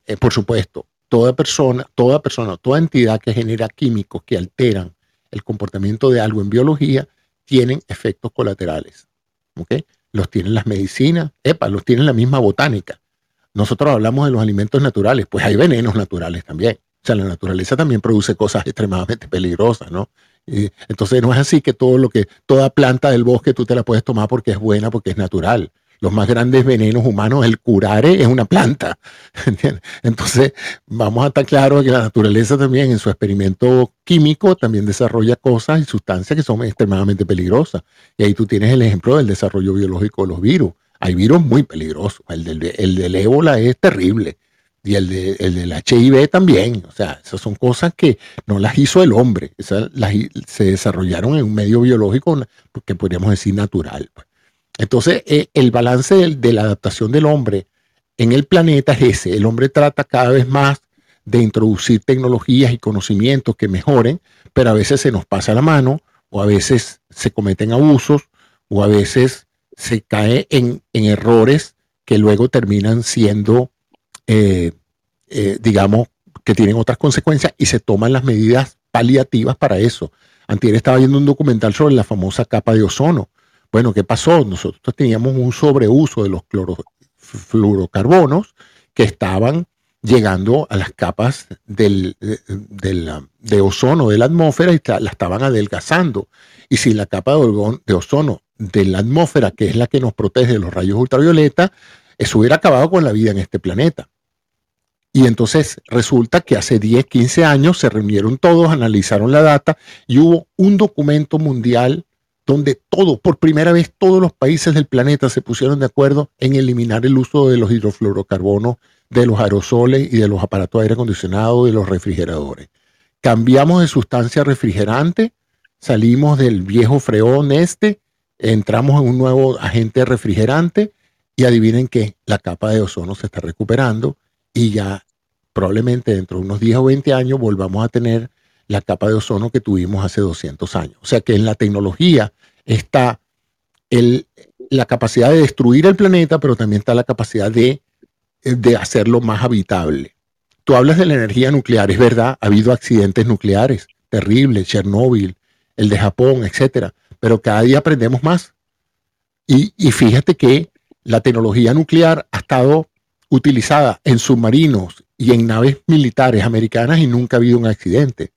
Eh, por supuesto, toda persona, toda persona, toda entidad que genera químicos que alteran el comportamiento de algo en biología tienen efectos colaterales. ¿okay? los tienen las medicinas, epa, los tienen la misma botánica. Nosotros hablamos de los alimentos naturales, pues hay venenos naturales también. O sea, la naturaleza también produce cosas extremadamente peligrosas, ¿no? Entonces no es así que todo lo que, toda planta del bosque tú te la puedes tomar porque es buena, porque es natural los más grandes venenos humanos, el curare es una planta. *laughs* Entonces, vamos a estar claros que la naturaleza también en su experimento químico también desarrolla cosas y sustancias que son extremadamente peligrosas. Y ahí tú tienes el ejemplo del desarrollo biológico de los virus. Hay virus muy peligrosos. El del, el ébola es terrible. Y el, de, el del HIV también. O sea, esas son cosas que no las hizo el hombre. Esas se desarrollaron en un medio biológico que podríamos decir natural. Pues. Entonces, eh, el balance de, la adaptación del hombre en el planeta es ese. El hombre trata cada vez más de introducir tecnologías y conocimientos que mejoren, pero a veces se nos pasa la mano, o a veces se cometen abusos, o a veces se cae en, errores que luego terminan siendo, eh, eh, digamos, que tienen otras consecuencias y se toman las medidas paliativas para eso. Antier estaba viendo un documental sobre la famosa capa de ozono. Bueno, ¿qué pasó? Nosotros teníamos un sobreuso de los fluorocarbonos que estaban llegando a las capas del, de ozono de la atmósfera y la estaban adelgazando. Y si la capa de, de ozono de la atmósfera, que es la que nos protege de los rayos ultravioleta, eso hubiera acabado con la vida en este planeta. Y entonces resulta que hace 10, 15 años se reunieron todos, analizaron la data y hubo un documento mundial donde todo, por primera vez todos los países del planeta se pusieron de acuerdo en eliminar el uso de los hidrofluorocarbonos, de los aerosoles y de los aparatos de aire acondicionado, de los refrigeradores. Cambiamos de sustancia refrigerante, salimos del viejo freón este, entramos en un nuevo agente refrigerante y adivinen que la capa de ozono se está recuperando y ya probablemente dentro de unos 10 o 20 años volvamos a tener la capa de ozono que tuvimos hace 200 años. O sea que en la tecnología está la capacidad de destruir el planeta, pero también está la capacidad de, de hacerlo más habitable. Tú hablas de la energía nuclear, es verdad, ha habido accidentes nucleares terribles, Chernóbil, el de Japón, etcétera, pero cada día aprendemos más y fíjate que la tecnología nuclear ha estado utilizada en submarinos y en naves militares americanas y nunca ha habido un accidente.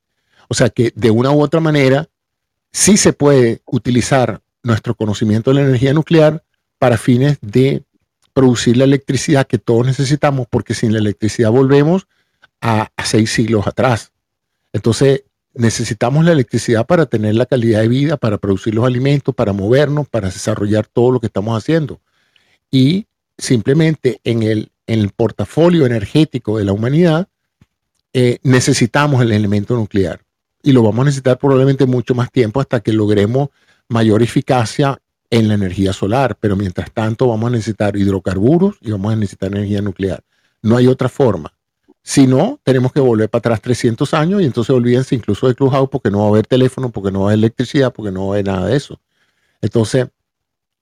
O sea que de una u otra manera sí se puede utilizar nuestro conocimiento de la energía nuclear para fines de producir la electricidad que todos necesitamos, porque sin la electricidad volvemos a, seis siglos atrás. Entonces, necesitamos la electricidad para tener la calidad de vida, para producir los alimentos, para movernos, para desarrollar todo lo que estamos haciendo. Y simplemente en el, en el portafolio energético de la humanidad, eh, necesitamos el elemento nuclear. Y lo vamos a necesitar probablemente mucho más tiempo hasta que logremos mayor eficacia en la energía solar, pero mientras tanto vamos a necesitar hidrocarburos y vamos a necesitar energía nuclear. No hay otra forma. Si no, tenemos que volver para atrás 300 años y entonces olvídense incluso de Clubhouse porque no va a haber teléfono, porque no va a haber electricidad, porque no va a haber nada de eso. Entonces,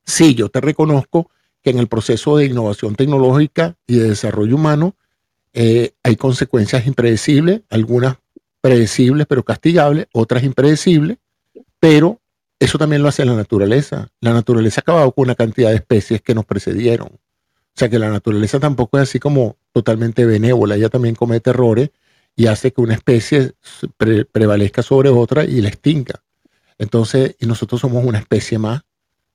sí, yo te reconozco que en el proceso de innovación tecnológica y de desarrollo humano eh, hay consecuencias impredecibles, algunas predecibles pero castigables, otras impredecibles, pero eso también lo hace la naturaleza. La naturaleza ha acabado con una cantidad de especies que nos precedieron. O sea que la naturaleza tampoco es así como totalmente benévola, ella también comete errores y hace que una especie prevalezca sobre otra y la extinga. Entonces, y nosotros somos una especie más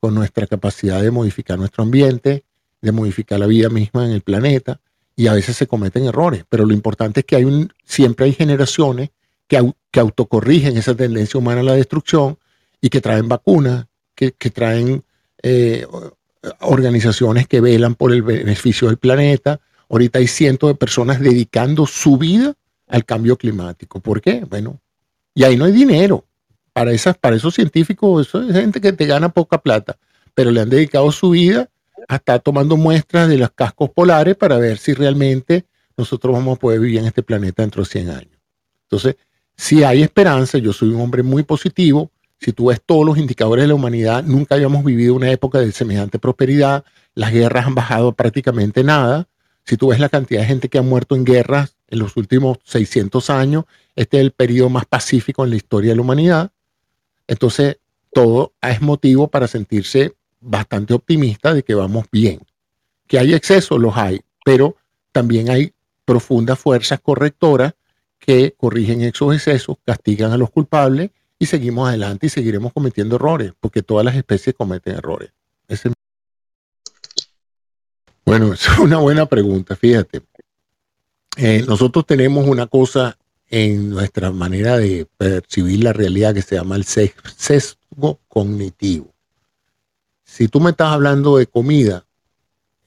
con nuestra capacidad de modificar nuestro ambiente, de modificar la vida misma en el planeta, y a veces se cometen errores, pero lo importante es que hay un, siempre hay generaciones que, que autocorrigen esa tendencia humana a la destrucción y que traen vacunas, que, traen eh, organizaciones que velan por el beneficio del planeta. Ahorita hay cientos de personas dedicando su vida al cambio climático. ¿Por qué? Bueno, y ahí no hay dinero. Para, esas, para esos científicos, eso es gente que te gana poca plata, pero le han dedicado su vida a estar tomando muestras de los cascos polares para ver si realmente nosotros vamos a poder vivir en este planeta dentro de 100 años. Entonces, si hay esperanza, yo soy un hombre muy positivo, si tú ves todos los indicadores de la humanidad, nunca habíamos vivido una época de semejante prosperidad. Las guerras han bajado prácticamente nada. Si tú ves la cantidad de gente que ha muerto en guerras en los últimos 600 años, este es el periodo más pacífico en la historia de la humanidad. Entonces, todo es motivo para sentirse bastante optimista de que vamos bien. Que hay excesos, los hay, pero también hay profundas fuerzas correctoras que corrigen esos excesos, castigan a los culpables y seguimos adelante y seguiremos cometiendo errores, porque todas las especies cometen errores. Bueno, *laughs* es una buena pregunta, fíjate. Eh, nosotros tenemos una cosa en nuestra manera de percibir la realidad que se llama el sesgo cognitivo. Si tú me estás hablando de comida,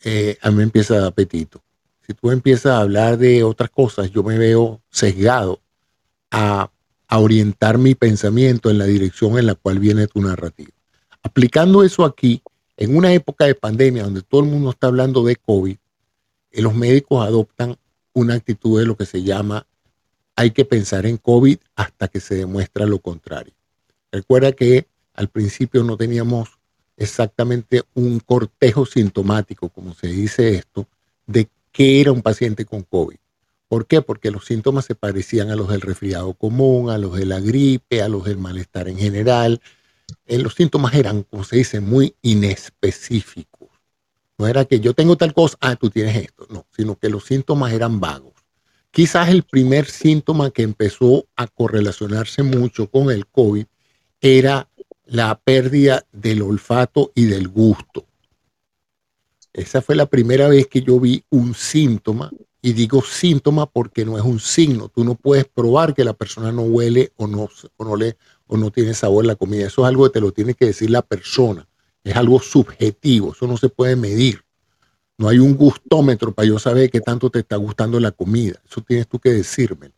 eh, a mí me empieza a apetito. Si tú empiezas a hablar de otras cosas, yo me veo sesgado a a orientar mi pensamiento en la dirección en la cual viene tu narrativa. Aplicando eso aquí, en una época de pandemia donde todo el mundo está hablando de COVID, eh, los médicos adoptan una actitud de lo que se llama hay que pensar en COVID hasta que se demuestra lo contrario. Recuerda que al principio no teníamos exactamente un cortejo sintomático, como se dice esto, de qué era un paciente con COVID. ¿Por qué? Porque los síntomas se parecían a los del resfriado común, a los de la gripe, a los del malestar en general. Eh, los síntomas eran, como se dice, muy inespecíficos. No era que yo tengo tal cosa, ah, tú tienes esto, no, sino que los síntomas eran vagos. Quizás el primer síntoma que empezó a correlacionarse mucho con el COVID era la pérdida del olfato y del gusto. Esa fue la primera vez que yo vi un síntoma y digo síntoma porque no es un signo. Tú no puedes probar que la persona no huele o no, o no, le, o no tiene sabor la comida. Eso es algo que te lo tiene que decir la persona. Es algo subjetivo. Eso no se puede medir. No hay un gustómetro para yo saber qué tanto te está gustando la comida. Eso tienes tú que decirme.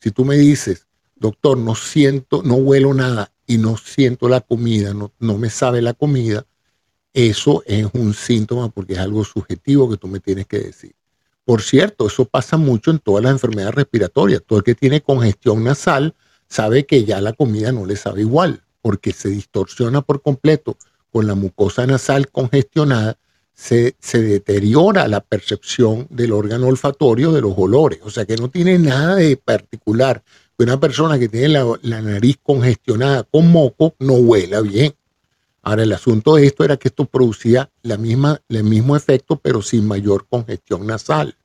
Si tú me dices, doctor, no siento, no huelo nada y no siento la comida, no, no me sabe la comida, eso es un síntoma porque es algo subjetivo que tú me tienes que decir. Por cierto, eso pasa mucho en todas las enfermedades respiratorias. Todo el que tiene congestión nasal sabe que ya la comida no le sabe igual, porque se distorsiona por completo con la mucosa nasal congestionada, se, deteriora la percepción del órgano olfatorio de los olores. O sea que no tiene nada de particular. Una persona que tiene la, la nariz congestionada con moco no huela bien. Ahora, el asunto de esto era que esto producía la misma, el mismo efecto, pero sin mayor congestión nasal.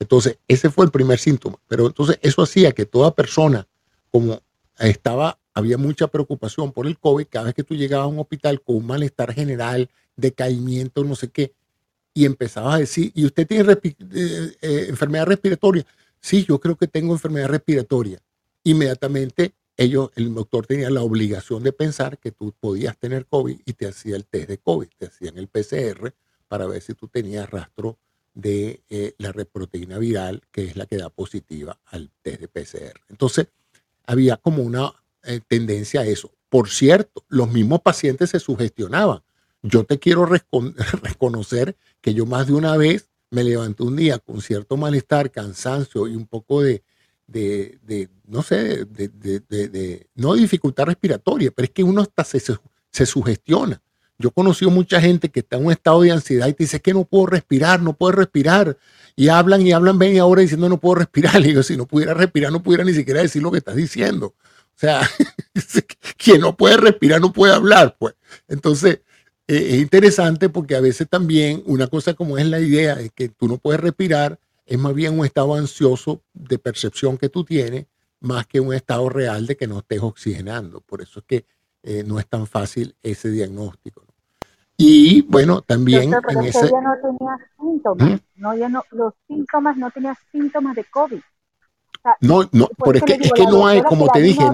Entonces, ese fue el primer síntoma. Pero entonces eso hacía que toda persona, como estaba, había mucha preocupación por el COVID, cada vez que tú llegabas a un hospital con un malestar general, decaimiento, no sé qué, y empezabas a decir, ¿y usted tiene eh, eh, enfermedad respiratoria? Sí, yo creo que tengo enfermedad respiratoria. Inmediatamente ellos, el doctor tenía la obligación de pensar que tú podías tener COVID y te hacía el test de COVID, te hacían el PCR para ver si tú tenías rastro de eh, la reproteína viral, que es la que da positiva al test de PCR. Entonces, había como una eh, tendencia a eso. Por cierto, los mismos pacientes se sugestionaban. Yo te quiero *laughs* reconocer que yo más de una vez me levanté un día con cierto malestar, cansancio y un poco de, de, no sé, de, de, no dificultad respiratoria, pero es que uno hasta se, se sugestiona. Yo he conocido mucha gente que está en un estado de ansiedad y te dice que no puedo respirar, no puedo respirar. Y hablan y hablan media hora diciendo no puedo respirar. *laughs* Y digo, si no pudiera respirar, no pudiera ni siquiera decir lo que estás diciendo. O sea, *laughs* quien no puede respirar no puede hablar, pues. Entonces, eh, es interesante porque a veces también una cosa como es la idea de que tú no puedes respirar, es más bien un estado ansioso de percepción que tú tienes, más que un estado real de que no estés oxigenando. Por eso es que eh, no es tan fácil ese diagnóstico. Y bueno, también en ese... Ella no tenía síntomas, ¿Mm? no, los síntomas no tenía síntomas de COVID. no, no, porque es que, es que no hay, como te dije,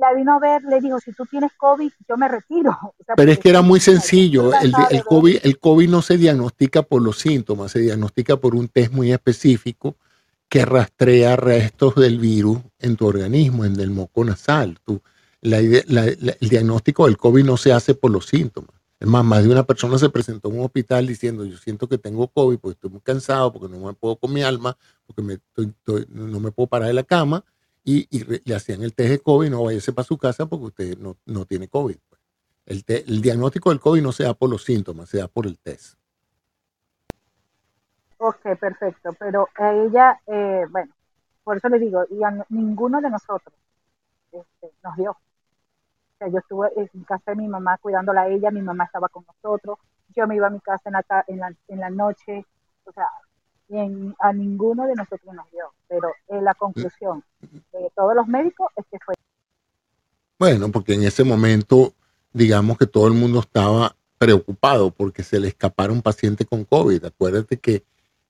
la vino a ver, le dijo, si tú tienes COVID, yo me retiro. *laughs* pero es que era muy sencillo, el, el, COVID, el COVID no se diagnostica por los síntomas, se diagnostica por un test muy específico que rastrea restos del virus en tu organismo, en el moco nasal. Tú, la, el diagnóstico del COVID no se hace por los síntomas. Es más, más de una persona se presentó en un hospital diciendo, yo siento que tengo COVID porque estoy muy cansado, porque no me puedo con mi alma, porque me no me puedo parar de la cama y, le hacían el test de COVID, no váyase para su casa porque usted no, no tiene COVID. Pues. El, el, diagnóstico del COVID no se da por los síntomas, se da por el test. Ok, perfecto. Pero ella, eh, bueno, por eso le digo, y a ninguno de nosotros este, nos dio. O sea, yo estuve en casa de mi mamá cuidándola a ella, mi mamá estaba con nosotros, yo me iba a mi casa en la, en la, en la noche, o sea, a ninguno de nosotros nos dio, pero eh, la conclusión de todos los médicos es que fue. Bueno, porque en ese momento, digamos que todo el mundo estaba preocupado porque se le escapara un paciente con COVID. Acuérdate que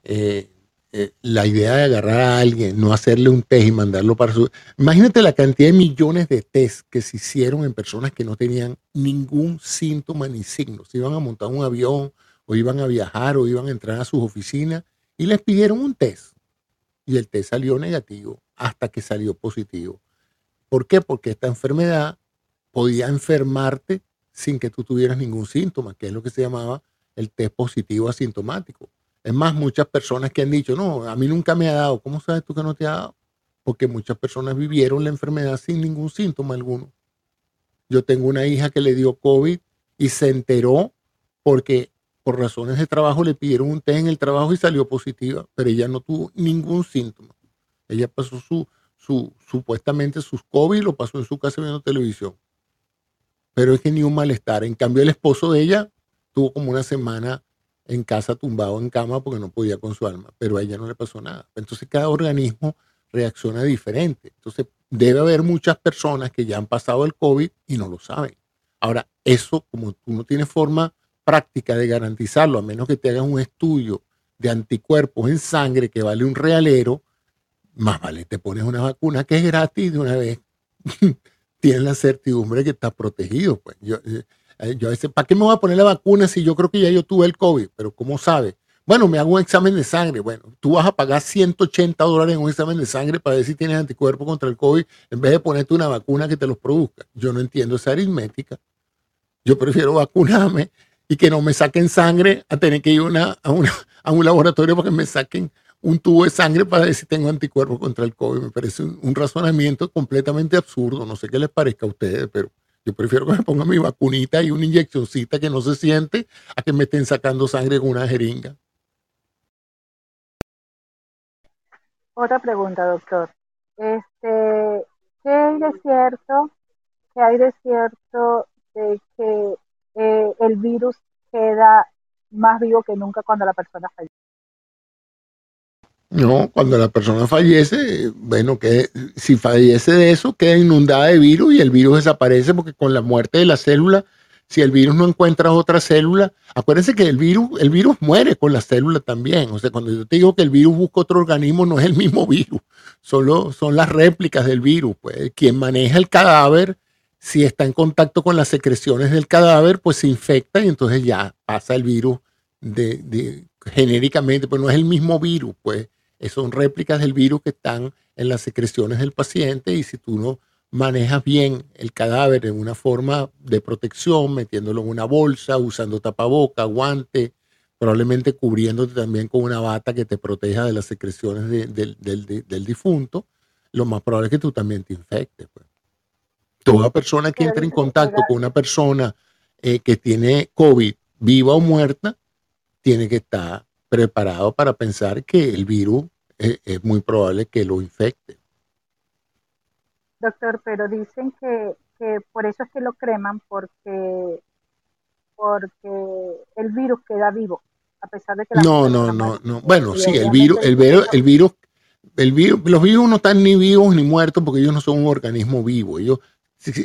eh, eh, la idea de agarrar a alguien, no hacerle un test y mandarlo para su... Imagínate la cantidad de millones de test que se hicieron en personas que no tenían ningún síntoma ni signo. Se iban a montar un avión o iban a viajar o iban a entrar a sus oficinas y les pidieron un test. Y el test salió negativo hasta que salió positivo. ¿Por qué? Porque esta enfermedad podía enfermarte sin que tú tuvieras ningún síntoma, que es lo que se llamaba el test positivo asintomático. Es más, muchas personas que han dicho, no, a mí nunca me ha dado. ¿Cómo sabes tú que no te ha dado? Porque muchas personas vivieron la enfermedad sin ningún síntoma alguno. Yo tengo una hija que le dio COVID y se enteró porque por razones de trabajo le pidieron un test en el trabajo y salió positiva, pero ella no tuvo ningún síntoma. Ella pasó su, su supuestamente sus COVID, lo pasó en su casa viendo televisión. Pero es que ni un malestar. En cambio, el esposo de ella tuvo como una semana en casa tumbado en cama porque no podía con su alma, pero a ella no le pasó nada. Entonces cada organismo reacciona diferente. Entonces debe haber muchas personas que ya han pasado el COVID y no lo saben. Ahora, eso como tú no tienes forma práctica de garantizarlo, a menos que te hagas un estudio de anticuerpos en sangre que vale un realero, más vale te pones una vacuna que es gratis de una vez. *laughs* Tienes la certidumbre que estás protegido. Pues. Yo, eh, yo a veces, ¿para qué me voy a poner la vacuna si yo creo que ya yo tuve el COVID? Pero ¿cómo sabe? Bueno, me hago un examen de sangre. Bueno, tú vas a pagar 180 dólares en un examen de sangre para ver si tienes anticuerpos contra el COVID en vez de ponerte una vacuna que te los produzca. Yo no entiendo esa aritmética. Yo prefiero vacunarme y que no me saquen sangre a tener que ir una, a, una, a un laboratorio para que me saquen un tubo de sangre para ver si tengo anticuerpos contra el COVID. Me parece un, razonamiento completamente absurdo. No sé qué les parezca a ustedes, pero yo prefiero que me pongan mi vacunita y una inyeccióncita que no se siente a que me estén sacando sangre con una jeringa. Otra pregunta, doctor. Este, ¿Qué hay de cierto? ¿Qué hay de cierto de que eh, el virus queda más vivo que nunca cuando la persona fallece. No, cuando la persona fallece, bueno, que si fallece de eso, queda inundada de virus y el virus desaparece porque con la muerte de la célula, si el virus no encuentra otra célula, acuérdense que el virus, el virus muere con la célula también. O sea, cuando yo te digo que el virus busca otro organismo, no es el mismo virus, solo son las réplicas del virus. Pues quien maneja el cadáver, si está en contacto con las secreciones del cadáver, pues se infecta y entonces ya pasa el virus de, genéricamente, pues no es el mismo virus, pues son réplicas del virus que están en las secreciones del paciente y si tú no manejas bien el cadáver en una forma de protección, metiéndolo en una bolsa, usando tapaboca, guante, probablemente cubriéndote también con una bata que te proteja de las secreciones del, difunto, lo más probable es que tú también te infectes. Pues. Toda persona que entre en contacto con una persona eh, que tiene COVID, viva o muerta, tiene que estar preparado para pensar que el virus es, muy probable que lo infecte. Doctor, pero dicen que, por eso es que lo creman, porque, porque el virus queda vivo, a pesar de que No, no, no, no. Bueno, sí, el virus, el virus, el virus, el virus, los virus no están ni vivos ni muertos porque ellos no son un organismo vivo. Ellos,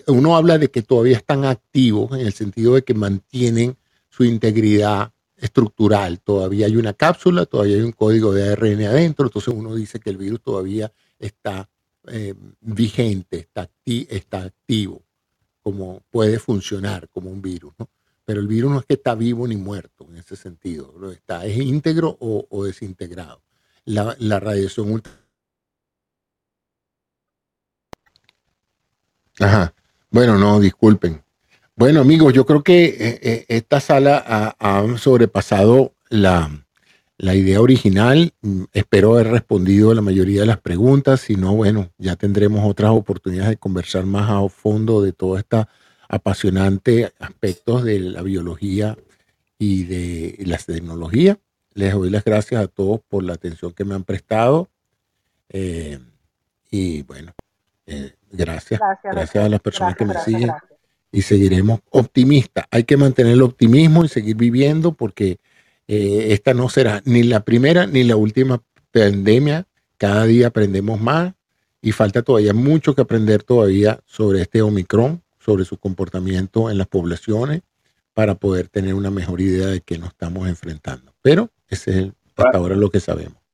uno habla de que todavía están activos en el sentido de que mantienen su integridad estructural. Todavía hay una cápsula, todavía hay un código de ARN adentro, entonces uno dice que el virus todavía está eh, vigente, está, activo, como puede funcionar como un virus. ¿no? Pero el virus no es que está vivo ni muerto en ese sentido, está, es íntegro o, desintegrado. La, la radiación ultra... Ajá. Bueno, no, disculpen. Bueno, amigos, yo creo que eh, eh, esta sala ha, sobrepasado la, idea original. Mm, espero haber respondido a la mayoría de las preguntas. Si no, bueno, ya tendremos otras oportunidades de conversar más a fondo de todo este apasionante aspectos de la biología y de la tecnología. Les doy las gracias a todos por la atención que me han prestado. Eh, y bueno, gracias. Gracias, a las personas que me siguen y seguiremos optimistas. Hay que mantener el optimismo y seguir viviendo porque eh, esta no será ni la primera ni la última pandemia. Cada día aprendemos más y falta todavía mucho que aprender todavía sobre este Omicron, sobre su comportamiento en las poblaciones para poder tener una mejor idea de qué nos estamos enfrentando. Pero ese es hasta ahora lo que sabemos.